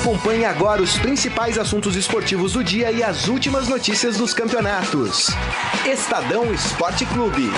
Acompanhe agora os principais assuntos esportivos do dia e as últimas notícias dos campeonatos. Estadão Esporte Clube.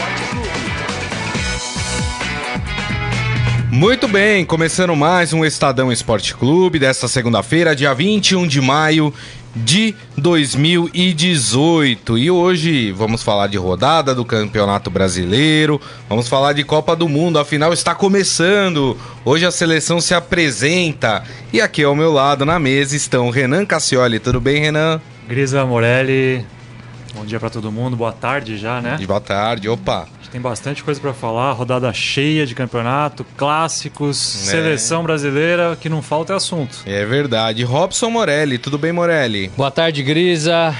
Muito bem, começando mais um Estadão Esporte Clube desta segunda-feira, dia 21 de maio de 2018. E hoje vamos falar de rodada do Campeonato Brasileiro, vamos falar de Copa do Mundo, afinal está começando. Hoje a seleção se apresenta. E aqui ao meu lado na mesa estão Renan Cassioli. Tudo bem, Renan? Grisa Morelli. Bom dia para todo mundo, boa tarde já, né? Boa tarde, opa. Tem bastante coisa para falar, rodada cheia de campeonato, clássicos, é. seleção brasileira, que não falta é assunto. É verdade. Robson Morelli, tudo bem, Morelli? Boa tarde, Grisa,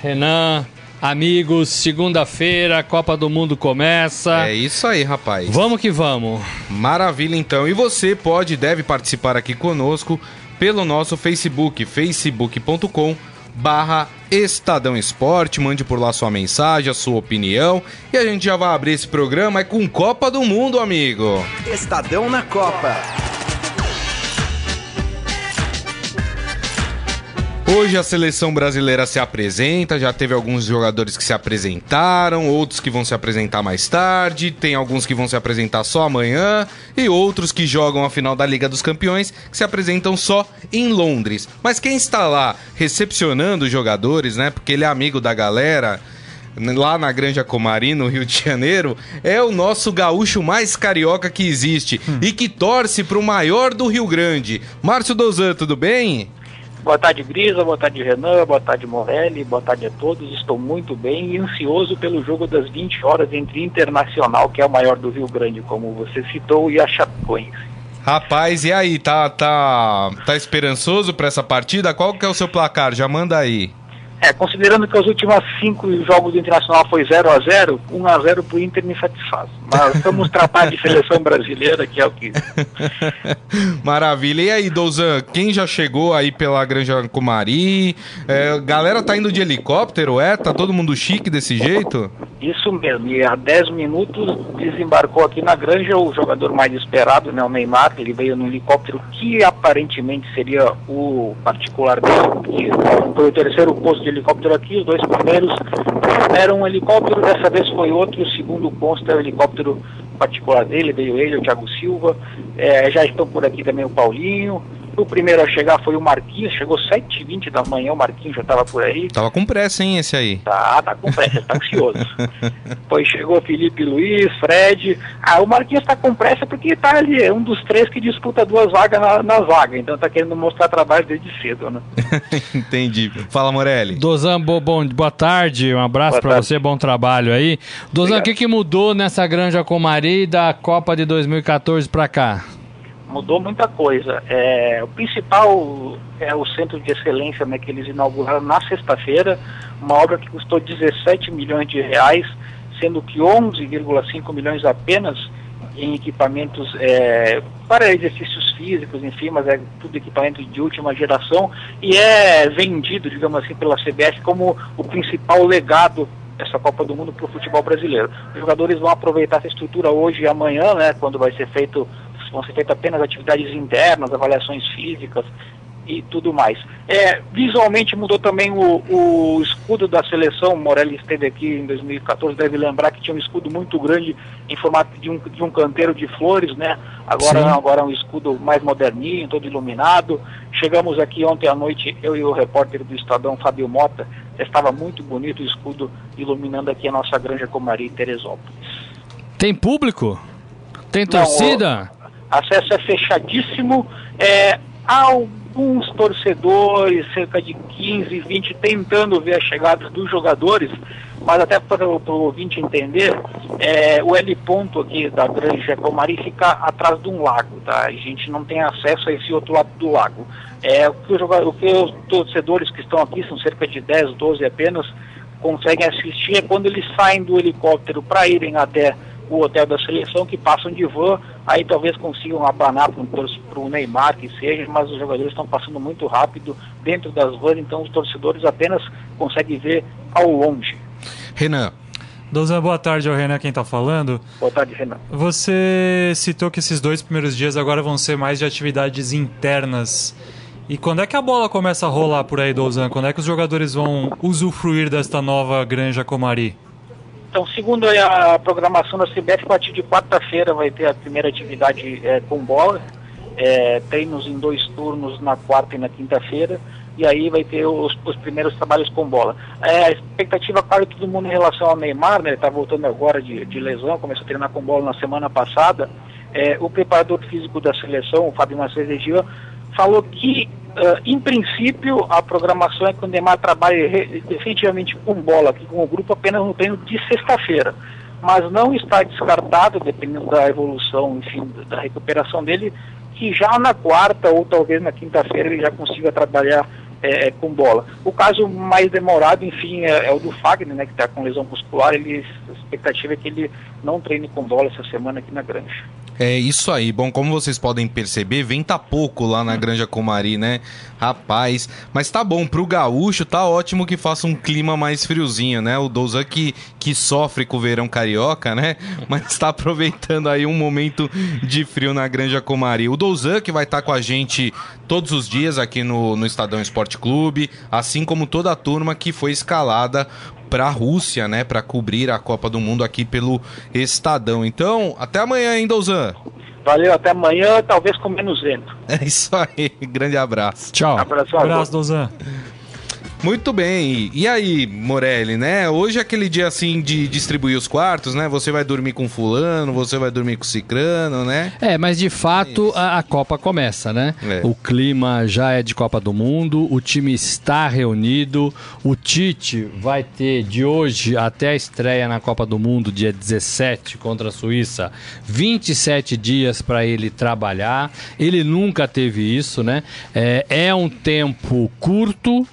Renan, amigos. Segunda-feira, Copa do Mundo começa. É isso aí, rapaz. Vamos que vamos. Maravilha, então. E você pode e deve participar aqui conosco pelo nosso Facebook, facebook.com barra Estadão Esporte, mande por lá sua mensagem, a sua opinião e a gente já vai abrir esse programa é com Copa do Mundo, amigo. Estadão na Copa. Hoje a seleção brasileira se apresenta, já teve alguns jogadores que se apresentaram, outros que vão se apresentar mais tarde, tem alguns que vão se apresentar só amanhã e outros que jogam a final da Liga dos Campeões que se apresentam só em Londres. Mas quem está lá recepcionando os jogadores, né? Porque ele é amigo da galera, lá na Granja Comari, no Rio de Janeiro, é o nosso gaúcho mais carioca que existe hum. e que torce para o maior do Rio Grande. Márcio Dozan, tudo bem? Boa tarde, Grisa, boa tarde, Renan, boa tarde, Morelli, boa tarde a todos. Estou muito bem e ansioso pelo jogo das 20 horas entre Internacional, que é o maior do Rio Grande, como você citou, e a Chapecoense. Rapaz, e aí, tá, tá, tá esperançoso para essa partida? Qual que é o seu placar? Já manda aí. É, considerando que os últimos cinco jogos do Internacional foi 0 a 0 1 a 0 para o Inter me satisfaz. Mas vamos tratar de seleção brasileira, que é o que. Maravilha. E aí, Douzan, quem já chegou aí pela Granja Comari? É, galera tá indo de helicóptero, é? Tá todo mundo chique desse jeito? Isso mesmo. E há 10 minutos desembarcou aqui na Granja o jogador mais esperado, né, o Neymar. Ele veio no helicóptero que aparentemente seria o particular dele, que foi o terceiro posto de helicóptero aqui, os dois primeiros eram um helicóptero, dessa vez foi outro, segundo consta é helicóptero particular dele, veio ele, o Thiago Silva, é, já estão por aqui também o Paulinho, o primeiro a chegar foi o Marquinhos, chegou 7h20 da manhã, o Marquinhos já estava por aí. Tava com pressa, hein, esse aí? Tá, tá com pressa, tá ansioso. Depois chegou Felipe Luiz, Fred. Ah, o Marquinhos tá com pressa porque tá ali, é um dos três que disputa duas vagas na, na zaga, então tá querendo mostrar trabalho desde cedo, né? Entendi. Fala, Morelli. Dozan, bo, bom, boa tarde, um abraço para você, bom trabalho aí. Dozan, o que, que mudou nessa Granja Comari da Copa de 2014 para cá? Mudou muita coisa. É, o principal é o centro de excelência né, que eles inauguraram na sexta-feira, uma obra que custou 17 milhões de reais, sendo que 11,5 milhões apenas em equipamentos é, para exercícios físicos, enfim, mas é tudo equipamento de última geração e é vendido, digamos assim, pela CBF como o principal legado dessa Copa do Mundo para o futebol brasileiro. Os jogadores vão aproveitar essa estrutura hoje e amanhã, né, quando vai ser feito vão ser feitas apenas atividades internas, avaliações físicas e tudo mais. É, visualmente mudou também o, o, escudo da seleção. Morelli esteve aqui em 2014, deve lembrar que tinha um escudo muito grande em formato de um, de um canteiro de flores, né? Agora não, agora é um escudo mais moderninho, todo iluminado. Chegamos aqui ontem à noite, eu e o repórter do Estadão, Fábio Mota, estava muito bonito o escudo iluminando aqui a nossa granja Comari Teresópolis. Tem público? Tem torcida? Não, acesso é fechadíssimo. É, alguns torcedores, cerca de 15, 20, tentando ver a chegada dos jogadores, mas até para o ouvinte entender, é, o L ponto aqui da Granja Comari fica atrás de um lago, tá? A gente não tem acesso a esse outro lado do lago. É, o, que o, o que os torcedores que estão aqui, são cerca de 10, 12 apenas, conseguem assistir é quando eles saem do helicóptero para irem até o hotel da seleção, que passam de van, aí talvez consigam abanar para o Neymar, que seja, mas os jogadores estão passando muito rápido dentro das vans, então os torcedores apenas conseguem ver ao longe. Renan. Douzan, boa tarde ao Renan, quem está falando. Boa tarde, Renan. Você citou que esses dois primeiros dias agora vão ser mais de atividades internas E quando é que a bola começa a rolar por aí, Douzan? Quando é que os jogadores vão usufruir desta nova Granja Comari? Então, segundo a programação da CBF, a partir de quarta-feira vai ter a primeira atividade é, com bola, é, treinos em dois turnos na quarta e na quinta-feira, e aí vai ter os, os primeiros trabalhos com bola. É, a expectativa, claro, de todo mundo em relação ao Neymar, né, ele está voltando agora de, de, lesão, começou a treinar com bola na semana passada, é, o preparador físico da seleção, o Fábio Macedo falou que, uh, em princípio, a programação é que o Neymar trabalhe definitivamente com bola, aqui com o grupo, apenas no treino de sexta-feira. Mas não está descartado, dependendo da evolução, enfim, da recuperação dele, que já na quarta ou talvez na quinta-feira ele já consiga trabalhar é, com bola. O caso mais demorado, enfim, é, é o do Fagner, né, que está com lesão muscular. Ele, a expectativa é que ele não treine com bola essa semana aqui na Granja. É isso aí. Bom, como vocês podem perceber, venta pouco lá na Granja Comari, né? Rapaz, mas tá bom, pro gaúcho tá ótimo que faça um clima mais friozinho, né? O Douzan que, que sofre com o verão carioca, né? Mas tá aproveitando aí um momento de frio na Granja Comari. O Douzan que vai estar tá com a gente todos os dias aqui no, no Estadão Esporte Clube, assim como toda a turma que foi escalada para a Rússia, né, para cobrir a Copa do Mundo aqui pelo Estadão. Então, até amanhã, hein, Douzan? Valeu, até amanhã, talvez com menos vento. É isso aí, grande abraço. Tchau. Abraço, abraço Douzan. Muito bem. E aí, Morelli, né? Hoje é aquele dia assim de distribuir os quartos, né? Você vai dormir com fulano, você vai dormir com cicrano, né? É, mas de fato a, a, Copa começa, né? É. O clima já é de Copa do Mundo, o time está reunido, o Tite vai ter de hoje até a estreia na Copa do Mundo, dia 17 contra a Suíça, 27 dias para ele trabalhar. Ele nunca teve isso, né? É, é um tempo curto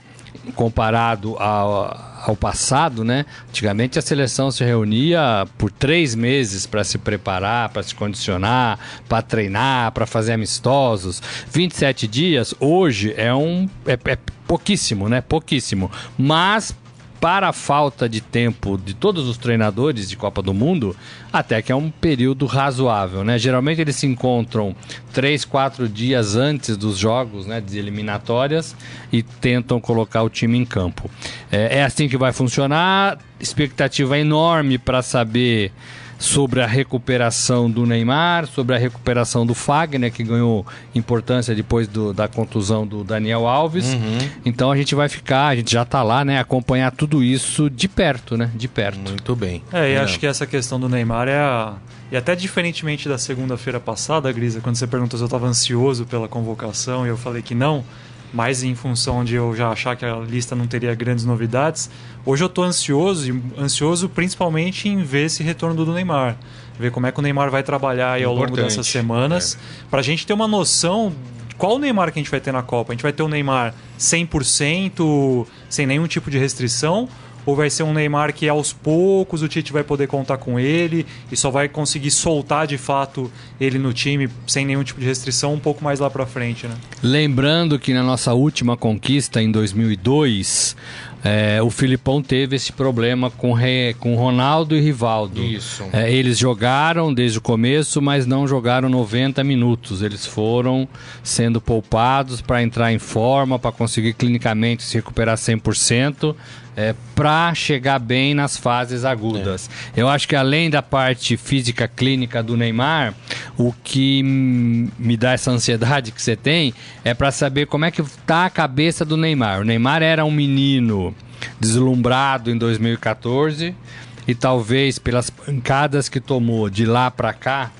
comparado ao, ao passado, né? Antigamente a seleção se reunia por três meses para se preparar, para se condicionar, para treinar, para fazer amistosos. 27 dias hoje é um é, é pouquíssimo, né? Pouquíssimo. Mas para a falta de tempo de todos os treinadores de Copa do Mundo, até que é um período razoável, né? Geralmente eles se encontram três, quatro dias antes dos jogos, né, de eliminatórias e tentam colocar o time em campo. É, é assim que vai funcionar. Expectativa enorme para saber sobre a recuperação do Neymar, sobre a recuperação do Fagner, que ganhou importância depois do, da contusão do Daniel Alves. Uhum. Então a gente vai ficar, a gente já está lá, né, acompanhar tudo isso de perto, né? De perto. Muito bem. É, e é. acho que essa questão do Neymar é a. E até diferentemente da segunda-feira passada, Grisa, quando você perguntou se eu estava ansioso pela convocação e eu falei que não, mais em função de eu já achar que a lista não teria grandes novidades. Hoje eu estou ansioso, ansioso principalmente em ver esse retorno do Neymar, ver como é que o Neymar vai trabalhar aí ao longo dessas semanas, é. para a gente ter uma noção de qual o Neymar que a gente vai ter na Copa. A gente vai ter o Neymar 100%, sem nenhum tipo de restrição, ou vai ser um Neymar que aos poucos o Tite vai poder contar com ele e só vai conseguir soltar de fato ele no time sem nenhum tipo de restrição um pouco mais lá para frente, né? Lembrando que na nossa última conquista em 2002, é, o Filipão teve esse problema com, Re, com Ronaldo e Rivaldo. Isso. É, eles jogaram desde o começo, mas não jogaram 90 minutos. Eles foram sendo poupados para entrar em forma, para conseguir clinicamente se recuperar 100%. É, para chegar bem nas fases agudas. É. Eu acho que além da parte física clínica do Neymar, o que me dá essa ansiedade que você tem é para saber como é que tá a cabeça do Neymar. O Neymar era um menino deslumbrado em 2014 e talvez pelas pancadas que tomou de lá para cá,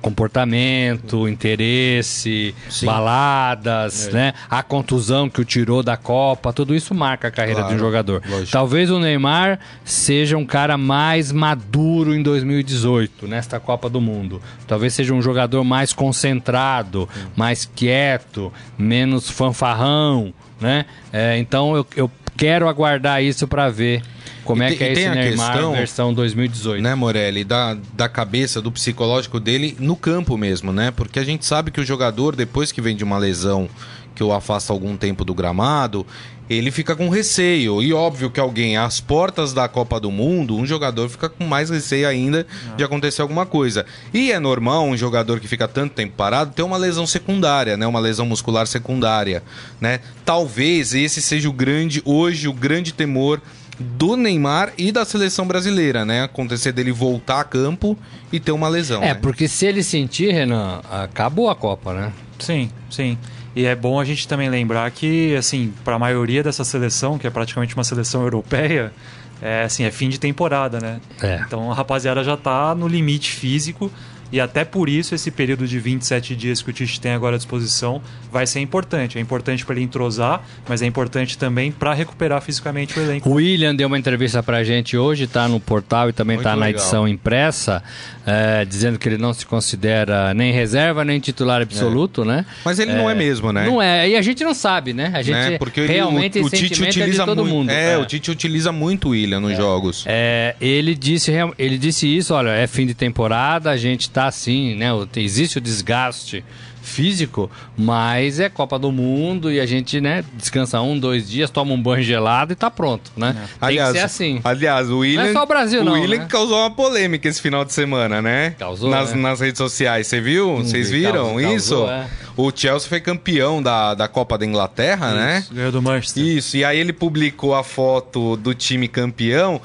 comportamento, interesse, Sim. baladas, é. né? A contusão que o tirou da Copa, tudo isso marca a carreira claro, de um jogador. Lógico. Talvez o Neymar seja um cara mais maduro em 2018, nesta Copa do Mundo. Talvez seja um jogador mais concentrado, hum. mais quieto, menos fanfarrão, né? É, então eu, eu quero aguardar isso para ver como é que é esse Neymar questão, versão 2018? Né, Morelli, da, da cabeça, do psicológico dele no campo mesmo, né? Porque a gente sabe que o jogador, depois que vem de uma lesão que o afasta algum tempo do gramado, ele fica com receio. E óbvio que alguém, às portas da Copa do Mundo, um jogador fica com mais receio ainda de acontecer alguma coisa. E é normal um jogador que fica tanto tempo parado ter uma lesão secundária, né? Uma lesão muscular secundária, né? Talvez esse seja o grande, hoje, o grande temor do Neymar e da seleção brasileira, né? Acontecer dele voltar a campo e ter uma lesão. É, né? porque se ele sentir, Renan, acabou a Copa, né? Sim, sim. E é bom a gente também lembrar que, assim, para a maioria dessa seleção, que é praticamente uma seleção europeia, é assim, é fim de temporada, né? É. Então a rapaziada já tá no limite físico e até por isso esse período de 27 dias que o Tite tem agora à disposição vai ser importante. É importante para ele entrosar, mas é importante também para recuperar fisicamente o elenco. O William deu uma entrevista pra gente hoje, tá no portal e também Muito tá na legal. edição impressa, é, dizendo que ele não se considera nem reserva nem titular absoluto, né? Mas ele não é mesmo, né? Não é, e a gente não sabe, né? A gente né? Porque ele- realmente o, o Tite é utiliza de todo muito. mundo. É, o Tite utiliza muito o William nos jogos. É, ele disse ele disse isso, olha, é fim de temporada, a gente tá assim, né? Existe o desgaste físico, mas é Copa do Mundo e a gente, né, descansa um, dois dias, toma um banho gelado e tá pronto, né? Tem Aliás, que ser assim. aliás, o William. Não é só o Brasil, não, William né? causou uma polêmica esse final de semana, né? Causou, Nas, né? nas redes sociais. Você viu? Vocês vi, viram causou, isso? causou, é. O Chelsea foi campeão da, da Copa da Inglaterra, né? Isso, Ganhou do Manchester. Isso, e aí ele publicou a foto do time campeão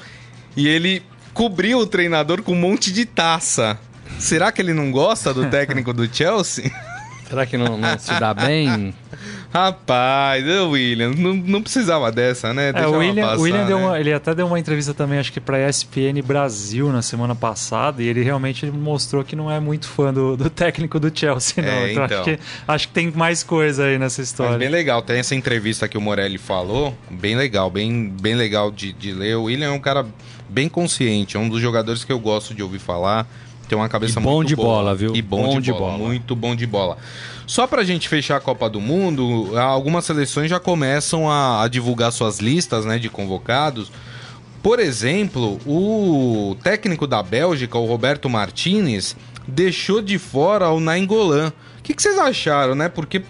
e ele cobriu o treinador com um monte de taça. Será que ele não gosta do técnico do Chelsea? Será que não, não se dá bem? Rapaz, ô William, não, não precisava dessa, né? É, Deixa o ela William, passar, o William deu né? uma, ele até deu uma entrevista também, acho que pra ESPN Brasil na semana passada, e ele realmente mostrou que não é muito fã do, do técnico do Chelsea, não. É, então, então. Acho, que, acho que tem mais coisa aí nessa Mas história. bem legal, tem essa entrevista que o Morelli falou, bem legal, bem, bem legal de, de ler. O William é um cara bem consciente, é um dos jogadores que eu gosto de ouvir falar. Tem uma cabeça E bom muito de boa. bola, viu? E bom, de, bola, muito bom de bola. Só pra gente fechar a Copa do Mundo, algumas seleções já começam a, a divulgar suas listas né, de convocados. Por exemplo, o técnico da Bélgica, o Roberto Martinez, deixou de fora o Nainggolan. O que, que vocês acharam, né? Porque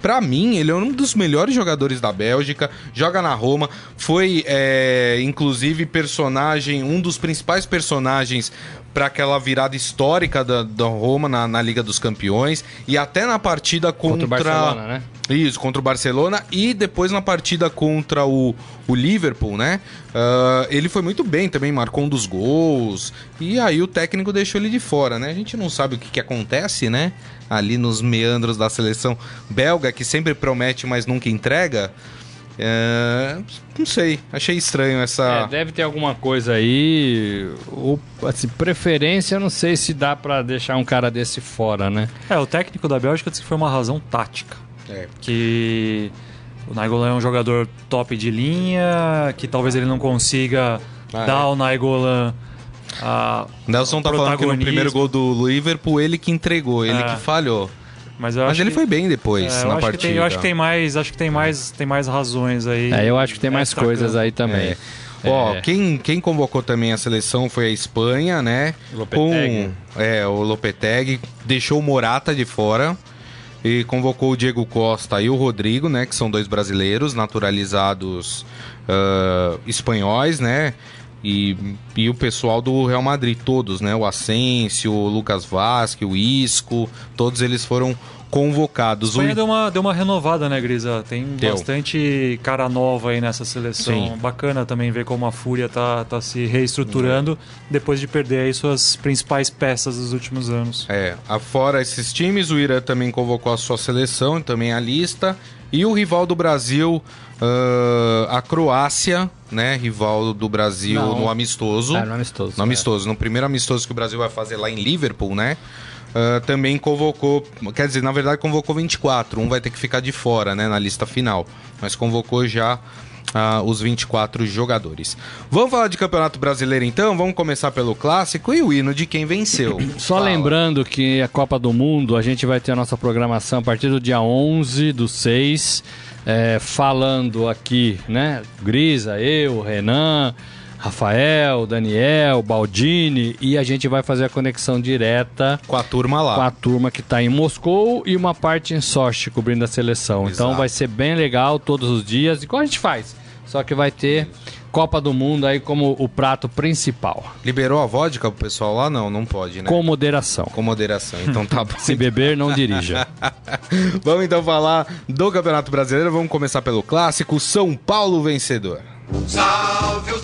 Pra mim, ele é um dos melhores jogadores da Bélgica, joga na Roma, foi é, inclusive personagem, um dos principais personagens para aquela virada histórica da, da Roma na, na Liga dos Campeões e até na partida contra, Contra o Barcelona, né? Isso, contra o Barcelona e depois na partida contra o, o Liverpool, né? Ah, ele foi muito bem também, marcou um dos gols. E aí o técnico deixou ele de fora, né? A gente não sabe o que, que acontece, né? Ali nos meandros da seleção belga, que sempre promete, mas nunca entrega. É, não sei, achei estranho essa. É, deve ter alguma coisa aí. Ou, assim, preferência, eu não sei se dá pra deixar um cara desse fora, né? É, o técnico da Bélgica disse que foi uma razão tática. É. Que o Nainggolan é um jogador top de linha, que talvez ele não consiga Ah, dar é. ao Nainggolan a Nelson tá falando que no primeiro gol do Liverpool ele que entregou, ele É. que falhou. Mas, eu Mas acho ele que- foi bem depois É, eu na acho partida. Que tem, eu acho que tem mais, acho que tem mais, tem mais razões aí. É, eu acho que tem mais coisas campo. aí também. É. Ó, É. quem, quem convocou também a seleção foi a Espanha, né? Lopetegui. Com, é, o Lopetegui deixou o Morata de fora e convocou o Diego Costa e o Rodrigo, né? Que são dois brasileiros naturalizados ah, espanhóis, né? E, e o pessoal do Real Madrid, todos, né? O Asensio, o Lucas Vasque, o Isco, todos eles foram convocados. A Espanha O- deu uma, deu uma renovada, né, Grisa? Tem Deu. bastante cara nova aí nessa seleção. Sim. Bacana também ver como a Fúria tá, tá se reestruturando depois de perder aí suas principais peças dos últimos anos. É, afora esses times, o Irã também convocou a sua seleção, também a lista. E o rival do Brasil, ah, a Croácia, né? Rival do Brasil Não. no amistoso. Ah, no amistoso, No é. amistoso. No primeiro amistoso que o Brasil vai fazer lá em Liverpool, né? ah, também convocou, quer dizer, na verdade convocou 24, um vai ter que ficar de fora, né, na lista final, mas convocou já ah, os 24 jogadores. Vamos falar de Campeonato Brasileiro então? Vamos começar pelo clássico e o hino de quem venceu. Só Fala. lembrando que a Copa do Mundo, a gente vai ter a nossa programação a partir do dia 11 do 6, é, falando aqui, né? Grisa, eu, Renan, Rafael, Daniel, Baldini, e a gente vai fazer a conexão direta com a turma lá. Com a turma que está em Moscou e uma parte em Sochi cobrindo a seleção. Então, Exato. Então vai ser bem legal todos os dias, igual a gente faz. Só que vai ter Copa do Mundo aí como o prato principal. Liberou a vodka pro pessoal lá? Não, não pode, né? Com moderação. Com moderação, então tá bom. Se beber, não dirija. Vamos então falar do Campeonato Brasileiro. Vamos começar pelo clássico São Paulo vencedor. Salve o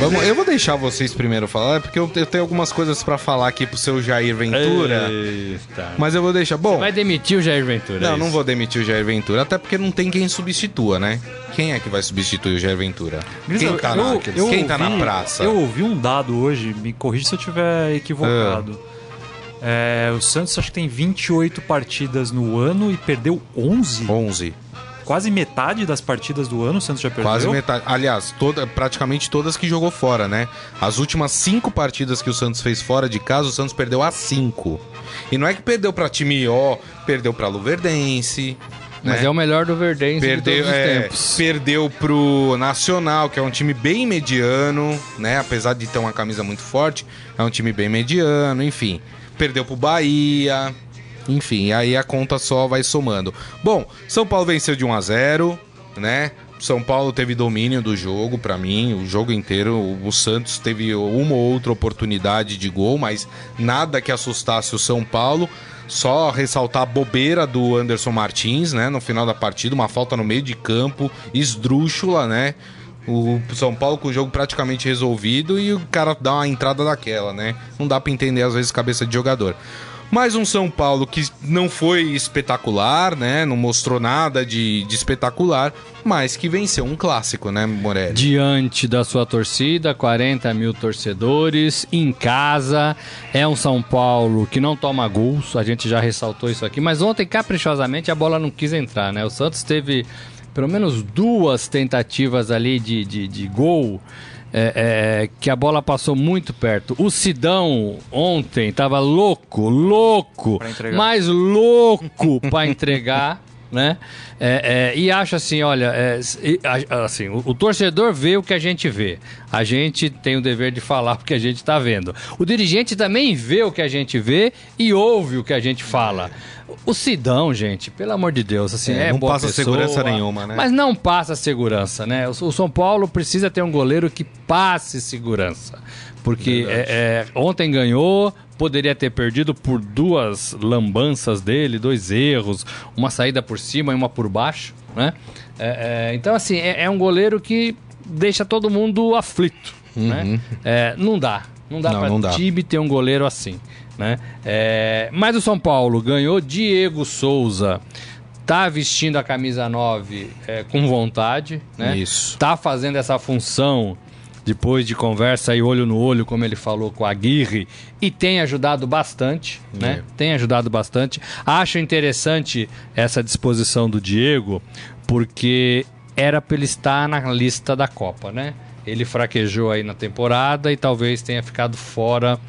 Vamos, eu vou deixar vocês primeiro falar, porque eu, eu tenho algumas coisas para falar aqui pro seu Jair Ventura. Eita. Mas eu vou deixar. Bom. Você vai demitir o Jair Ventura? Não, é não vou demitir o Jair Ventura, até porque não tem quem substitua, né? Quem é que vai substituir o Jair Ventura? quem tá, eu, na, eu, quem ouvi, tá na praça? Eu ouvi um dado hoje, me corrija se eu estiver equivocado. Ah é, o Santos acho que tem 28 partidas no ano e perdeu 11. 11. Quase metade das partidas do ano o Santos já perdeu. Quase metade. Aliás, toda, praticamente todas que jogou fora, né? As últimas cinco partidas que o Santos fez fora de casa, o Santos perdeu as cinco. E não é que perdeu para time ó, perdeu para Luverdense, mas né? é o melhor do Verdense perdeu, de todos os é, tempos. Perdeu pro Nacional, que é um time bem mediano, né? Apesar de ter uma camisa muito forte, é um time bem mediano, enfim perdeu pro Bahia. Enfim, aí a conta só vai somando. Bom, São Paulo venceu de 1 a 0, né? São Paulo teve domínio do jogo para mim, o jogo inteiro. O Santos teve uma ou outra oportunidade de gol, mas nada que assustasse o São Paulo. Só ressaltar a bobeira do Anderson Martins, né? No final da partida, uma falta no meio de campo, esdrúxula, né? O São Paulo com o jogo praticamente resolvido e o cara dá uma entrada daquela, né? Não dá para entender às vezes cabeça de jogador. Mais um São Paulo que não foi espetacular, né? Não mostrou nada de, de, espetacular, mas que venceu um clássico, né, Morelli? Diante da sua torcida, 40 mil torcedores, em casa. É um São Paulo que não toma gols, a gente já ressaltou isso aqui, mas ontem, caprichosamente, a bola não quis entrar, né? O Santos teve pelo menos duas tentativas ali de, de, de gol. É, é, que a bola passou muito perto. O Sidão ontem estava louco, louco, mais louco para entregar. né? É, é, e acho assim, olha, é, assim, o, o, torcedor vê o que a gente vê. A gente tem o dever de falar o que a gente está vendo. O dirigente também vê o que a gente vê e ouve o que a gente fala. O Sidão, gente, pelo amor de Deus, assim, é, é não passa pessoa, segurança nenhuma, né? Mas não passa segurança, né? O, São Paulo precisa ter um goleiro que passe segurança. Porque é, é, ontem ganhou, poderia ter perdido por duas lambanças dele, dois erros, uma saída por cima e uma por baixo, né? É, é então, assim, é, é, um goleiro que deixa todo mundo aflito, uhum. né? Não dá, não dá não, para time ter um goleiro assim, né? É, mas o São Paulo ganhou Diego Souza, tá vestindo a camisa 9 é, com vontade, né? Isso. Tá fazendo essa função depois de conversa e olho no olho, como ele falou com a Aguirre, e tem ajudado bastante, né? É. Tem ajudado bastante. Acho interessante essa disposição do Diego, porque era para ele estar na lista da Copa, né? Ele fraquejou aí na temporada e talvez tenha ficado fora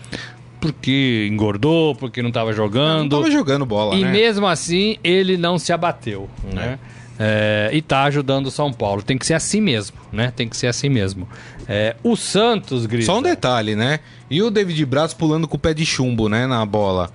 porque engordou, porque não estava jogando. Não estava jogando bola, e né? Mesmo assim, ele não se abateu, é. né? É, e tá ajudando o São Paulo. Tem que ser assim mesmo, né? Tem que ser assim mesmo. É, o Santos, Grisa... Só um detalhe, né? E o David Braz pulando com o pé de chumbo, né? Na bola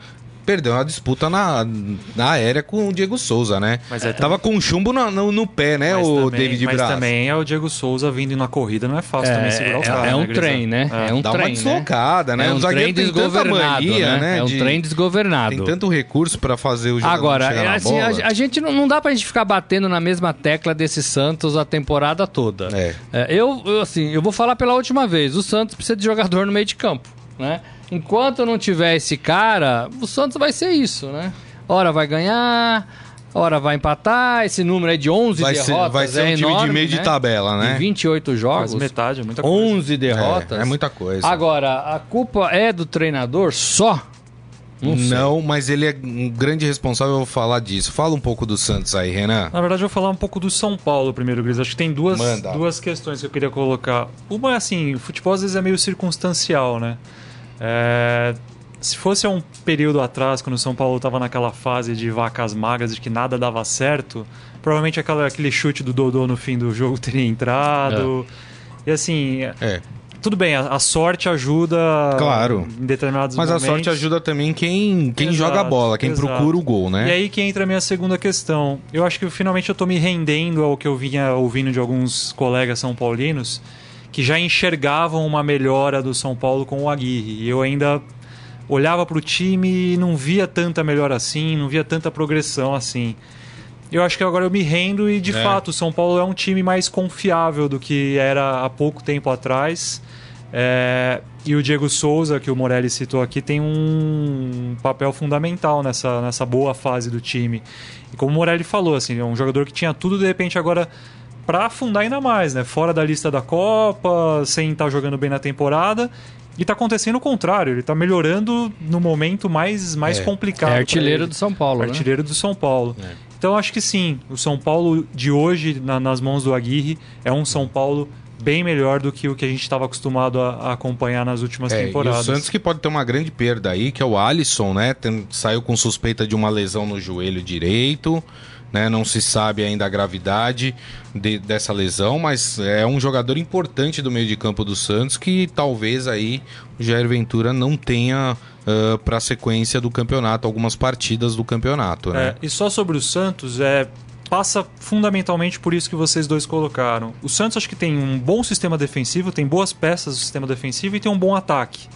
perdeu uma disputa na, na aérea com o Diego Souza, né? Mas é, Tava com chumbo no, no, no pé, né, o também, David Braz. Mas também é o Diego Souza vindo na corrida, não é fácil é, também segurar os é. É um né, trem, né? É, um Dá trem, uma deslocada, né? né? É um trem desgovernado, mania, né? É um de... trem desgovernado. Tem tanto recurso para fazer o jogo Agora, é assim, a, a, gente não, não dá pra gente ficar batendo na mesma tecla desse Santos a temporada toda. É. é eu, eu, assim, eu vou falar pela última vez. O Santos precisa de jogador no meio de campo, né? Enquanto não tiver esse cara, o Santos vai ser isso, né? Ora vai ganhar, ora vai empatar, esse número aí de 11 vai derrotas ser, vai ser é um time enorme, de meio né? de tabela, né? De 28 jogos. Quase metade, é muita coisa. 11 derrotas. É, é muita coisa. Agora, a culpa é do treinador só? Não, não, mas ele é um grande responsável, eu vou falar disso. Fala um pouco do Santos aí, Renan. Na verdade, eu vou falar um pouco do São Paulo primeiro, Gris. Acho que tem duas, duas questões que eu queria colocar. Uma é assim, o futebol às vezes é meio circunstancial, né? É, se fosse um período atrás, quando o São Paulo estava naquela fase de vacas magras, de que nada dava certo, provavelmente aquela, aquele chute do Dodô no fim do jogo teria entrado. É. E assim. É tudo bem, a, a, sorte ajuda claro. em determinados Mas momentos. a sorte ajuda também quem, quem exato, joga a bola, quem exato. procura o gol, né? E aí que entra a minha segunda questão. Eu acho que finalmente eu tô me rendendo ao que eu vinha ouvindo de alguns colegas são paulinos que já enxergavam uma melhora do São Paulo com o Aguirre. E eu ainda olhava para o time e não via tanta melhora assim, não via tanta progressão assim. Eu acho que agora eu me rendo e, de é. fato, o São Paulo é um time mais confiável do que era há pouco tempo atrás. É, e o Diego Souza, que o Morelli citou aqui, tem um papel fundamental nessa, nessa boa fase do time. E como o Morelli falou, assim, é um jogador que tinha tudo, de repente, agora para afundar ainda mais, né? Fora da lista da Copa, sem estar tá jogando bem na temporada. E está acontecendo o contrário, ele está melhorando no momento mais, mais é. complicado. É artilheiro do São Paulo. Né? Artilheiro né? do São Paulo. É. Então acho que sim, o São Paulo de hoje, na, nas mãos do Aguirre, é um São Paulo bem melhor do que o que a gente estava acostumado a, a, acompanhar nas últimas é, temporadas. E o Santos que pode ter uma grande perda aí, que é o Alisson, né? Tem, saiu com suspeita de uma lesão no joelho direito. Né? Não se sabe ainda a gravidade de, dessa lesão, mas é um jogador importante do meio de campo do Santos que talvez aí o Jair Ventura não tenha uh, para a sequência do campeonato, algumas partidas do campeonato. Né? É, e só sobre o Santos, é, passa fundamentalmente por isso que vocês dois colocaram. O Santos acho que tem um bom sistema defensivo, tem boas peças do sistema defensivo e tem um bom ataque.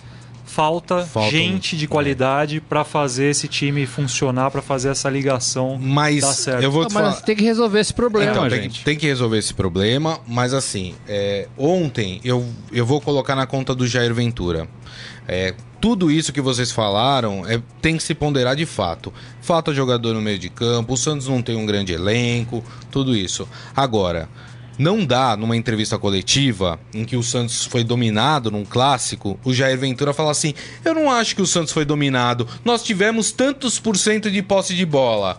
Falta, Falta gente de qualidade é. para fazer esse time funcionar, para fazer essa ligação mas dar certo. Eu vou te mas tem que resolver esse problema, então, gente. Tem que, tem que, resolver esse problema, mas assim, é, ontem eu, eu vou colocar na conta do Jair Ventura. É, tudo isso que vocês falaram é, tem que se ponderar de fato. Falta jogador no meio de campo, o Santos não tem um grande elenco, tudo isso. Agora, não dá numa entrevista coletiva em que o Santos foi dominado num clássico, o Jair Ventura falar assim: "Eu não acho que o Santos foi dominado. Nós tivemos tantos por cento de posse de bola."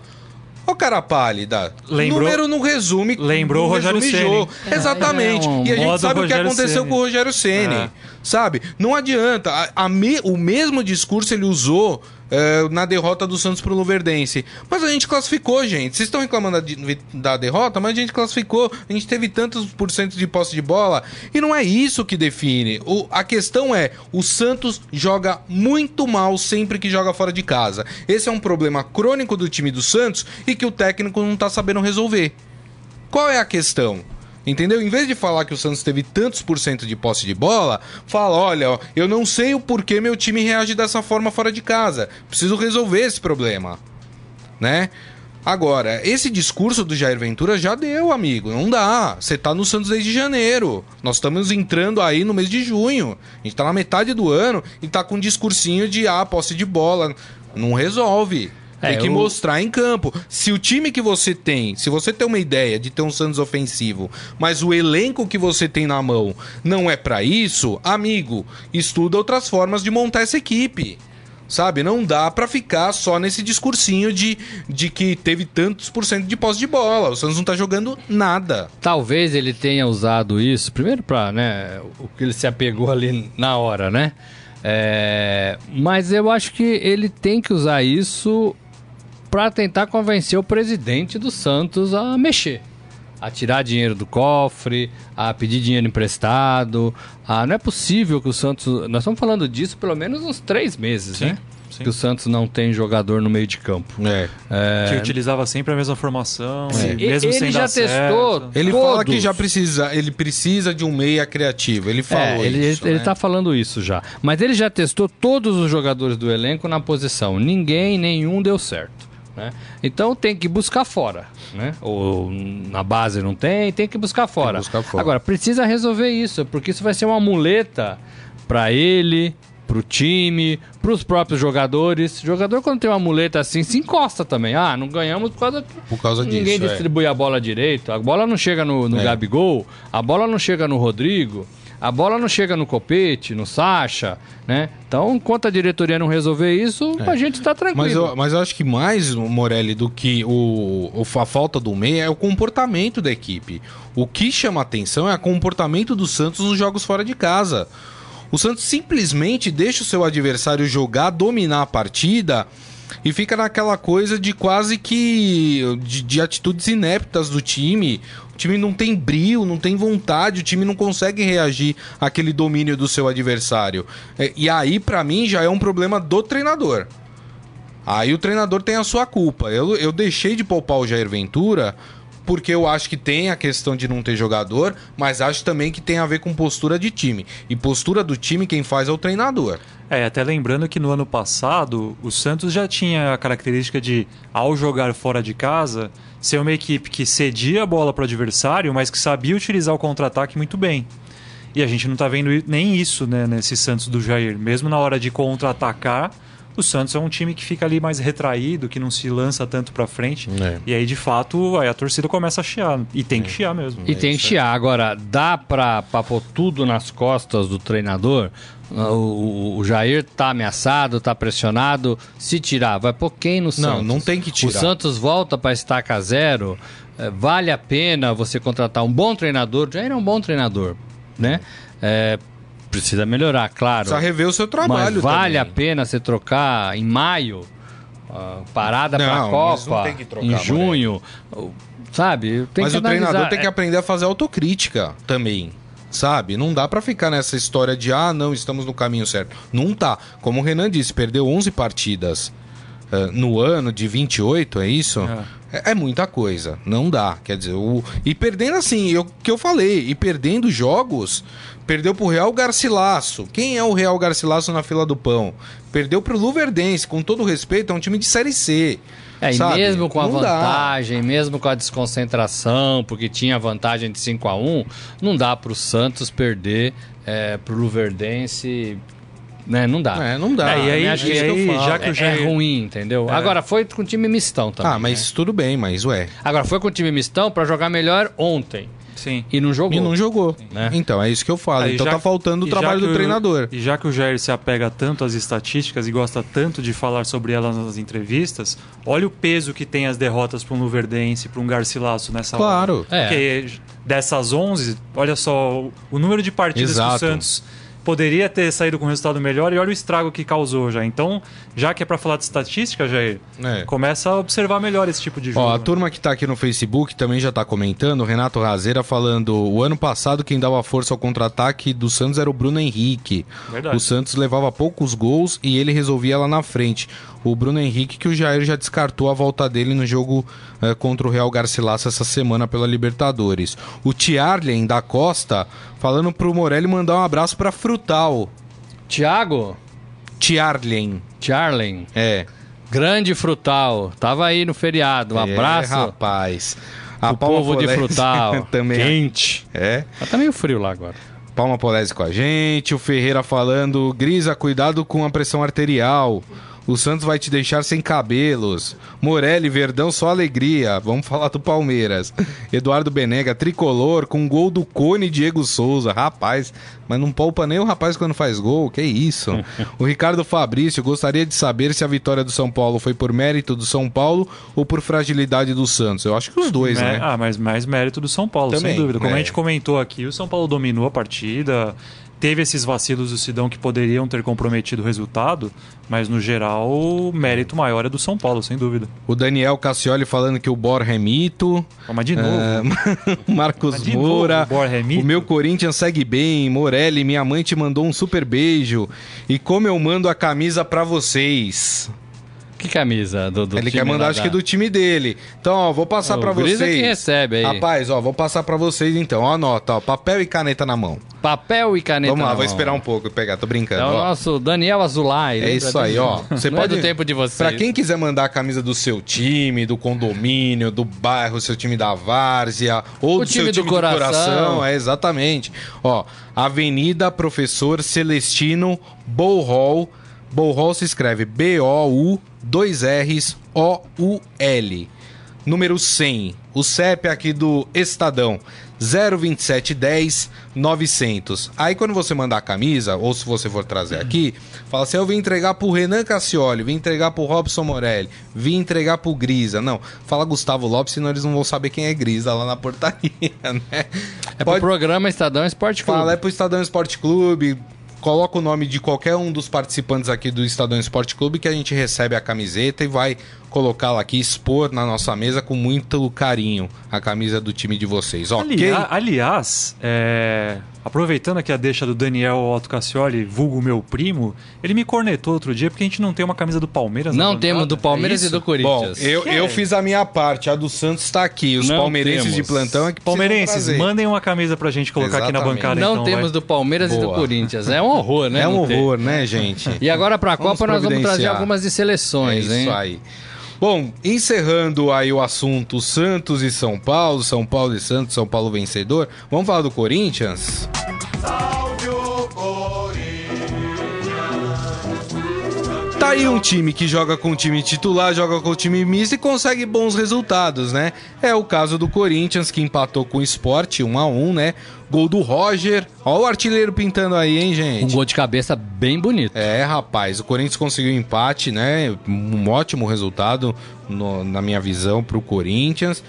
Ô cara pálida, lembrou, número não resume. Lembrou o Rogério Ceni. É, Exatamente. É um e a gente sabe o que aconteceu com o Rogério Ceni. É. Sabe? Não adianta. A, a me, o mesmo discurso ele usou é, na derrota do Santos pro Luverdense. Mas a gente classificou, gente. Vocês estão reclamando da, da, derrota, mas a gente classificou. A gente teve tantos por cento de posse de bola. E não é isso que define. O, a questão é: o Santos joga muito mal sempre que joga fora de casa. Esse é um problema crônico do time do Santos e que o técnico não tá sabendo resolver. Qual é a questão? Entendeu? Em vez de falar que o Santos teve tantos por cento de posse de bola, fala: olha, eu não sei o porquê meu time reage dessa forma fora de casa. Preciso resolver esse problema. Né? Agora, esse discurso do Jair Ventura já deu, amigo. Não dá. Você tá no Santos desde janeiro. Nós estamos entrando aí no mês de junho. A gente tá na metade do ano e tá com um discursinho de ah, posse de bola. Não resolve. Tem é, que mostrar em campo. Se o time que você tem, se você tem uma ideia de ter um Santos ofensivo, mas o elenco que você tem na mão não é para isso, amigo, estuda outras formas de montar essa equipe. Sabe, não dá para ficar só nesse discursinho de, de que teve tantos por cento de posse de bola. O Santos não tá jogando nada. Talvez ele tenha usado isso, primeiro para, né, o que ele se apegou ali na hora, né? É, mas eu acho que ele tem que usar isso para tentar convencer o presidente do Santos a mexer. A tirar dinheiro do cofre, a pedir dinheiro emprestado. Ah, não é possível que o Santos. Nós estamos falando disso pelo menos uns três meses, Sim. né? Sim. que o Santos não tem jogador no meio de campo. É. é... Que utilizava sempre a mesma formação, é. mesmo ele sem já testou. Certo. Ele todos. fala que já precisa, ele precisa de um meia criativo. Ele falou é, ele, isso. Ele, né? ele tá falando isso já. Mas ele já testou todos os jogadores do elenco na posição. Ninguém, nenhum deu certo. Né? Então tem que buscar fora. Né? Ou na base não tem, tem que buscar fora. Que buscar fora. Agora, precisa resolver isso, porque isso vai ser uma muleta para ele, para o time, para os próprios jogadores. O jogador, quando tem uma muleta assim, se encosta também. Ah, não ganhamos por causa, por causa disso. Ninguém é. distribui a bola direito, a bola não chega no, no é. Gabigol, a bola não chega no Rodrigo. A bola não chega no Copete, no Sacha, né? Então, enquanto a diretoria não resolver isso, é. a gente está tranquilo. Mas eu, mas eu acho que mais, Morelli, do que o, o, a falta do meia é o comportamento da equipe. O que chama atenção é o comportamento do Santos nos jogos fora de casa. O Santos simplesmente deixa o seu adversário jogar, dominar a partida E fica naquela coisa de quase que. de, de atitudes ineptas do time. O time não tem brilho, não tem vontade, o time não consegue reagir àquele domínio do seu adversário. É, e aí, para mim, já é um problema do treinador. Aí o treinador tem a sua culpa. Eu, eu deixei de poupar o Jair Ventura porque eu acho que tem a questão de não ter jogador, mas acho também que tem a ver com postura de time. E postura do time quem faz é o treinador. É, até lembrando que no ano passado o Santos já tinha a característica de, ao jogar fora de casa, ser uma equipe que cedia a bola para o adversário, mas que sabia utilizar o contra-ataque muito bem. E a gente não está vendo nem isso né, nesse Santos do Jair. Mesmo na hora de contra-atacar, o Santos é um time que fica ali mais retraído, que não se lança tanto para frente. É. E aí, de fato, aí a torcida começa a chiar. E tem que é. chiar mesmo. E é tem que chiar. Agora, dá pra, pra pôr tudo nas costas do treinador? O, o, Jair tá ameaçado, tá pressionado. Se tirar, vai pôr quem no Santos? Não, não tem que tirar. O Santos volta para estaca zero. É, vale a pena você contratar um bom treinador. O Jair é um bom treinador, né? É, Precisa melhorar, claro. Precisa rever o seu trabalho. Mas vale também. a pena você trocar em maio, uh, parada para a Copa, trocar, em junho, sabe? Tem mas o analisar. treinador tem que aprender a fazer autocrítica também. Sabe? Não dá para ficar nessa história de ah, não, estamos no caminho certo. Não tá. Como o Renan disse, perdeu 11 partidas uh, no ano de 28, é isso? É. é. É, muita coisa, não dá. Quer dizer, o... e perdendo assim, o que eu falei, e perdendo jogos Perdeu pro Real Garcilasso. Quem é o Real Garcilasso na fila do pão? Perdeu pro Luverdense, com todo respeito, é um time de Série C. É, sabe? e mesmo com a não vantagem, dá. mesmo com a desconcentração, porque tinha vantagem de 5 a 1 não dá pro Santos perder é, pro Luverdense né? Não dá. É, não dá. É, e aí, é e aí já que o Jair... É ruim, entendeu? É. Agora, foi com time mistão também. Ah, mas né? tudo bem, mas ué. Agora, foi com time mistão para jogar melhor ontem. Sim. E não jogou. E não jogou. Né? Então, é isso que eu falo. Aí, então já, tá faltando o trabalho do treinador. e já que o Jair se apega tanto às estatísticas e gosta tanto de falar sobre elas nas entrevistas, olha o peso que tem as derrotas para um Luverdense, para um Garcilaso nessa Claro. Hora. É. Porque dessas 11, olha só o número de partidas Exato. que o Santos poderia ter saído com um resultado melhor e olha o estrago que causou já. Então, já que é para falar de estatística, Jair, é. começa a observar melhor esse tipo de jogo. Ó, a né? turma que tá aqui no Facebook também já tá comentando, Renato Razeira falando, o ano passado quem dava força ao contra-ataque do Santos era o Bruno Henrique. Verdade. O Santos levava poucos gols e ele resolvia lá na frente o Bruno Henrique, que o Jair já descartou a volta dele no jogo é, contra o Real Garcilaso essa semana pela Libertadores. O Tiarlen da Costa falando pro Morelli mandar um abraço para Frutal. Tiago? Tiarlen. Tiarlen. É. Grande Frutal. Tava aí no feriado. Um é, abraço. rapaz. A o povo de Frutal. também. Quente. É. Mas tá meio frio lá agora. Palma Polese com a gente. O Ferreira falando. Grisa, cuidado com a pressão arterial. O Santos vai te deixar sem cabelos. Morelli, Verdão, só alegria. Vamos falar do Palmeiras. Eduardo Benega, tricolor, com gol do Cone Diego Souza. Rapaz, mas não poupa nem o rapaz quando faz gol. Que isso? o Ricardo Fabrício gostaria de saber se a vitória do São Paulo foi por mérito do São Paulo ou por fragilidade do Santos. Eu acho que os dois, né? Ah, mas mais mérito do São Paulo, Também, sem dúvida. Como é. a gente comentou aqui, o São Paulo dominou a partida teve esses vacilos do Sidão que poderiam ter comprometido o resultado, mas no geral o mérito maior é do São Paulo, sem dúvida. O Daniel Cassioli falando que o Borja é mito. Mas de novo. É, Marcos de Moura. Novo, o, o meu Corinthians segue bem. Morelli, minha mãe te mandou um super beijo. E como eu mando a camisa para vocês. Que camisa do, do Ele quer mandar, acho que do time dele. Então, ó, vou passar para vocês. É que recebe aí. Rapaz, ó, vou passar para vocês então. Ó, anota, ó, papel e caneta na mão. Papel e caneta Vamos lá, na vou esperar um pouco e pegar, tô brincando. É o nosso Daniel Azulay. É isso aí, ó. Você Não pode... é do tempo de vocês. Pra quem quiser mandar a camisa do seu time, do condomínio, do bairro, seu time da várzea, ou o do time seu time do coração. coração. É, exatamente. Ó, Avenida Professor Celestino Bolhol. Bolhol se escreve B-O-U dois R's, O-U-L. Número 100. O CEP aqui do Estadão. 02710 900. Aí quando você mandar a camisa, ou se você for trazer aqui, fala assim: eu vim entregar pro Renan Cassioli, vim entregar pro Robson Morelli, vim entregar pro Grisa. Não, fala Gustavo Lopes, senão eles não vão saber quem é Grisa lá na portaria, né? É Pode... pro programa Estadão Esporte Clube. Fala, é pro Estadão Esporte Clube coloca o nome de qualquer um dos participantes aqui do Estadão Esporte Clube que a gente recebe a camiseta e vai colocá-la aqui, expor na nossa mesa com muito carinho a camisa do time de vocês, ok? aliás, é... aproveitando aqui a deixa do Daniel Otto Cassioli, vulgo meu primo, ele me cornetou outro dia porque a gente não tem uma camisa do Palmeiras Não temos do Palmeiras é e do Corinthians. Bom, eu, eu fiz a minha parte, a do Santos está aqui. Os Não palmeirenses temos. de plantão é que precisam Palmeirenses, mandem uma camisa pra gente colocar aqui na Exatamente. bancada Não então, temos vai. do Palmeiras e do Boa. Corinthians. É um horror, né? É um não ter. horror, né, gente? E agora pra Vamos Copa nós vamos trazer algumas de seleções, é hein? isso aí. Bom, encerrando aí o assunto Santos e São Paulo, São Paulo e Santos, São Paulo vencedor, vamos falar do Corinthians? Tá aí um time que joga com o time titular, joga com o time misto e consegue bons resultados, né? É o caso do Corinthians, que empatou com o Sport 1 a 1 né? Gol do Roger. Ó o artilheiro pintando aí, hein, gente? Um gol de cabeça bem bonito. É, rapaz, o Corinthians conseguiu empate, né? Um ótimo resultado, no- na minha visão, pro Corinthians.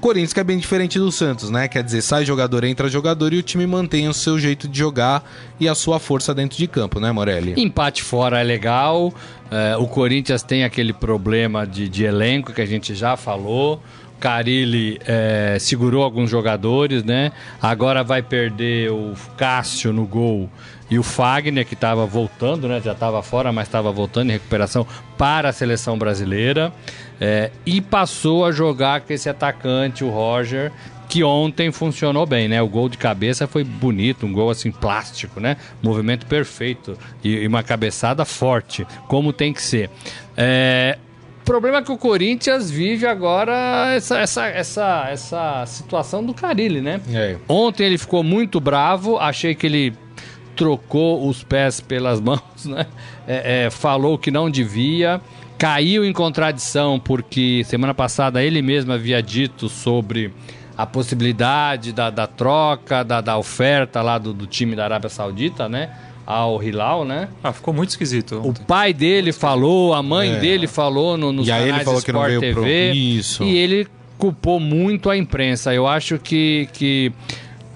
Corinthians que é bem diferente do Santos, né? Quer dizer, sai jogador, entra jogador e o time mantém o seu jeito de jogar e a sua força dentro de campo, né, Morelli? Empate fora é legal. é, o Corinthians tem aquele problema de, de elenco que a gente já falou. Carilli é, segurou alguns jogadores, né? Agora vai perder o Cássio no gol e o Fagner, que estava voltando, né? Já estava fora, mas estava voltando em recuperação para a seleção brasileira. É, e passou a jogar com esse atacante, o Roger, que ontem funcionou bem, né? O gol de cabeça foi bonito, um gol assim plástico, né? Movimento perfeito e, e uma cabeçada forte, como tem que ser. É, problema é que o Corinthians vive agora essa, essa, essa, essa situação do Carilli, né? É. Ontem ele ficou muito bravo, achei que ele trocou os pés pelas mãos, né? É, é, falou que não devia, caiu em contradição porque semana passada ele mesmo havia dito sobre a possibilidade da, da troca, da, da oferta lá do, do time da Arábia Saudita, né? Ao Hilal, né? Ah, ficou muito esquisito. O pai dele falou, a mãe É. dele falou no, nos E aí ele canais falou que não Sport veio pro- TV. Isso. E ele culpou muito a imprensa. Eu acho que, que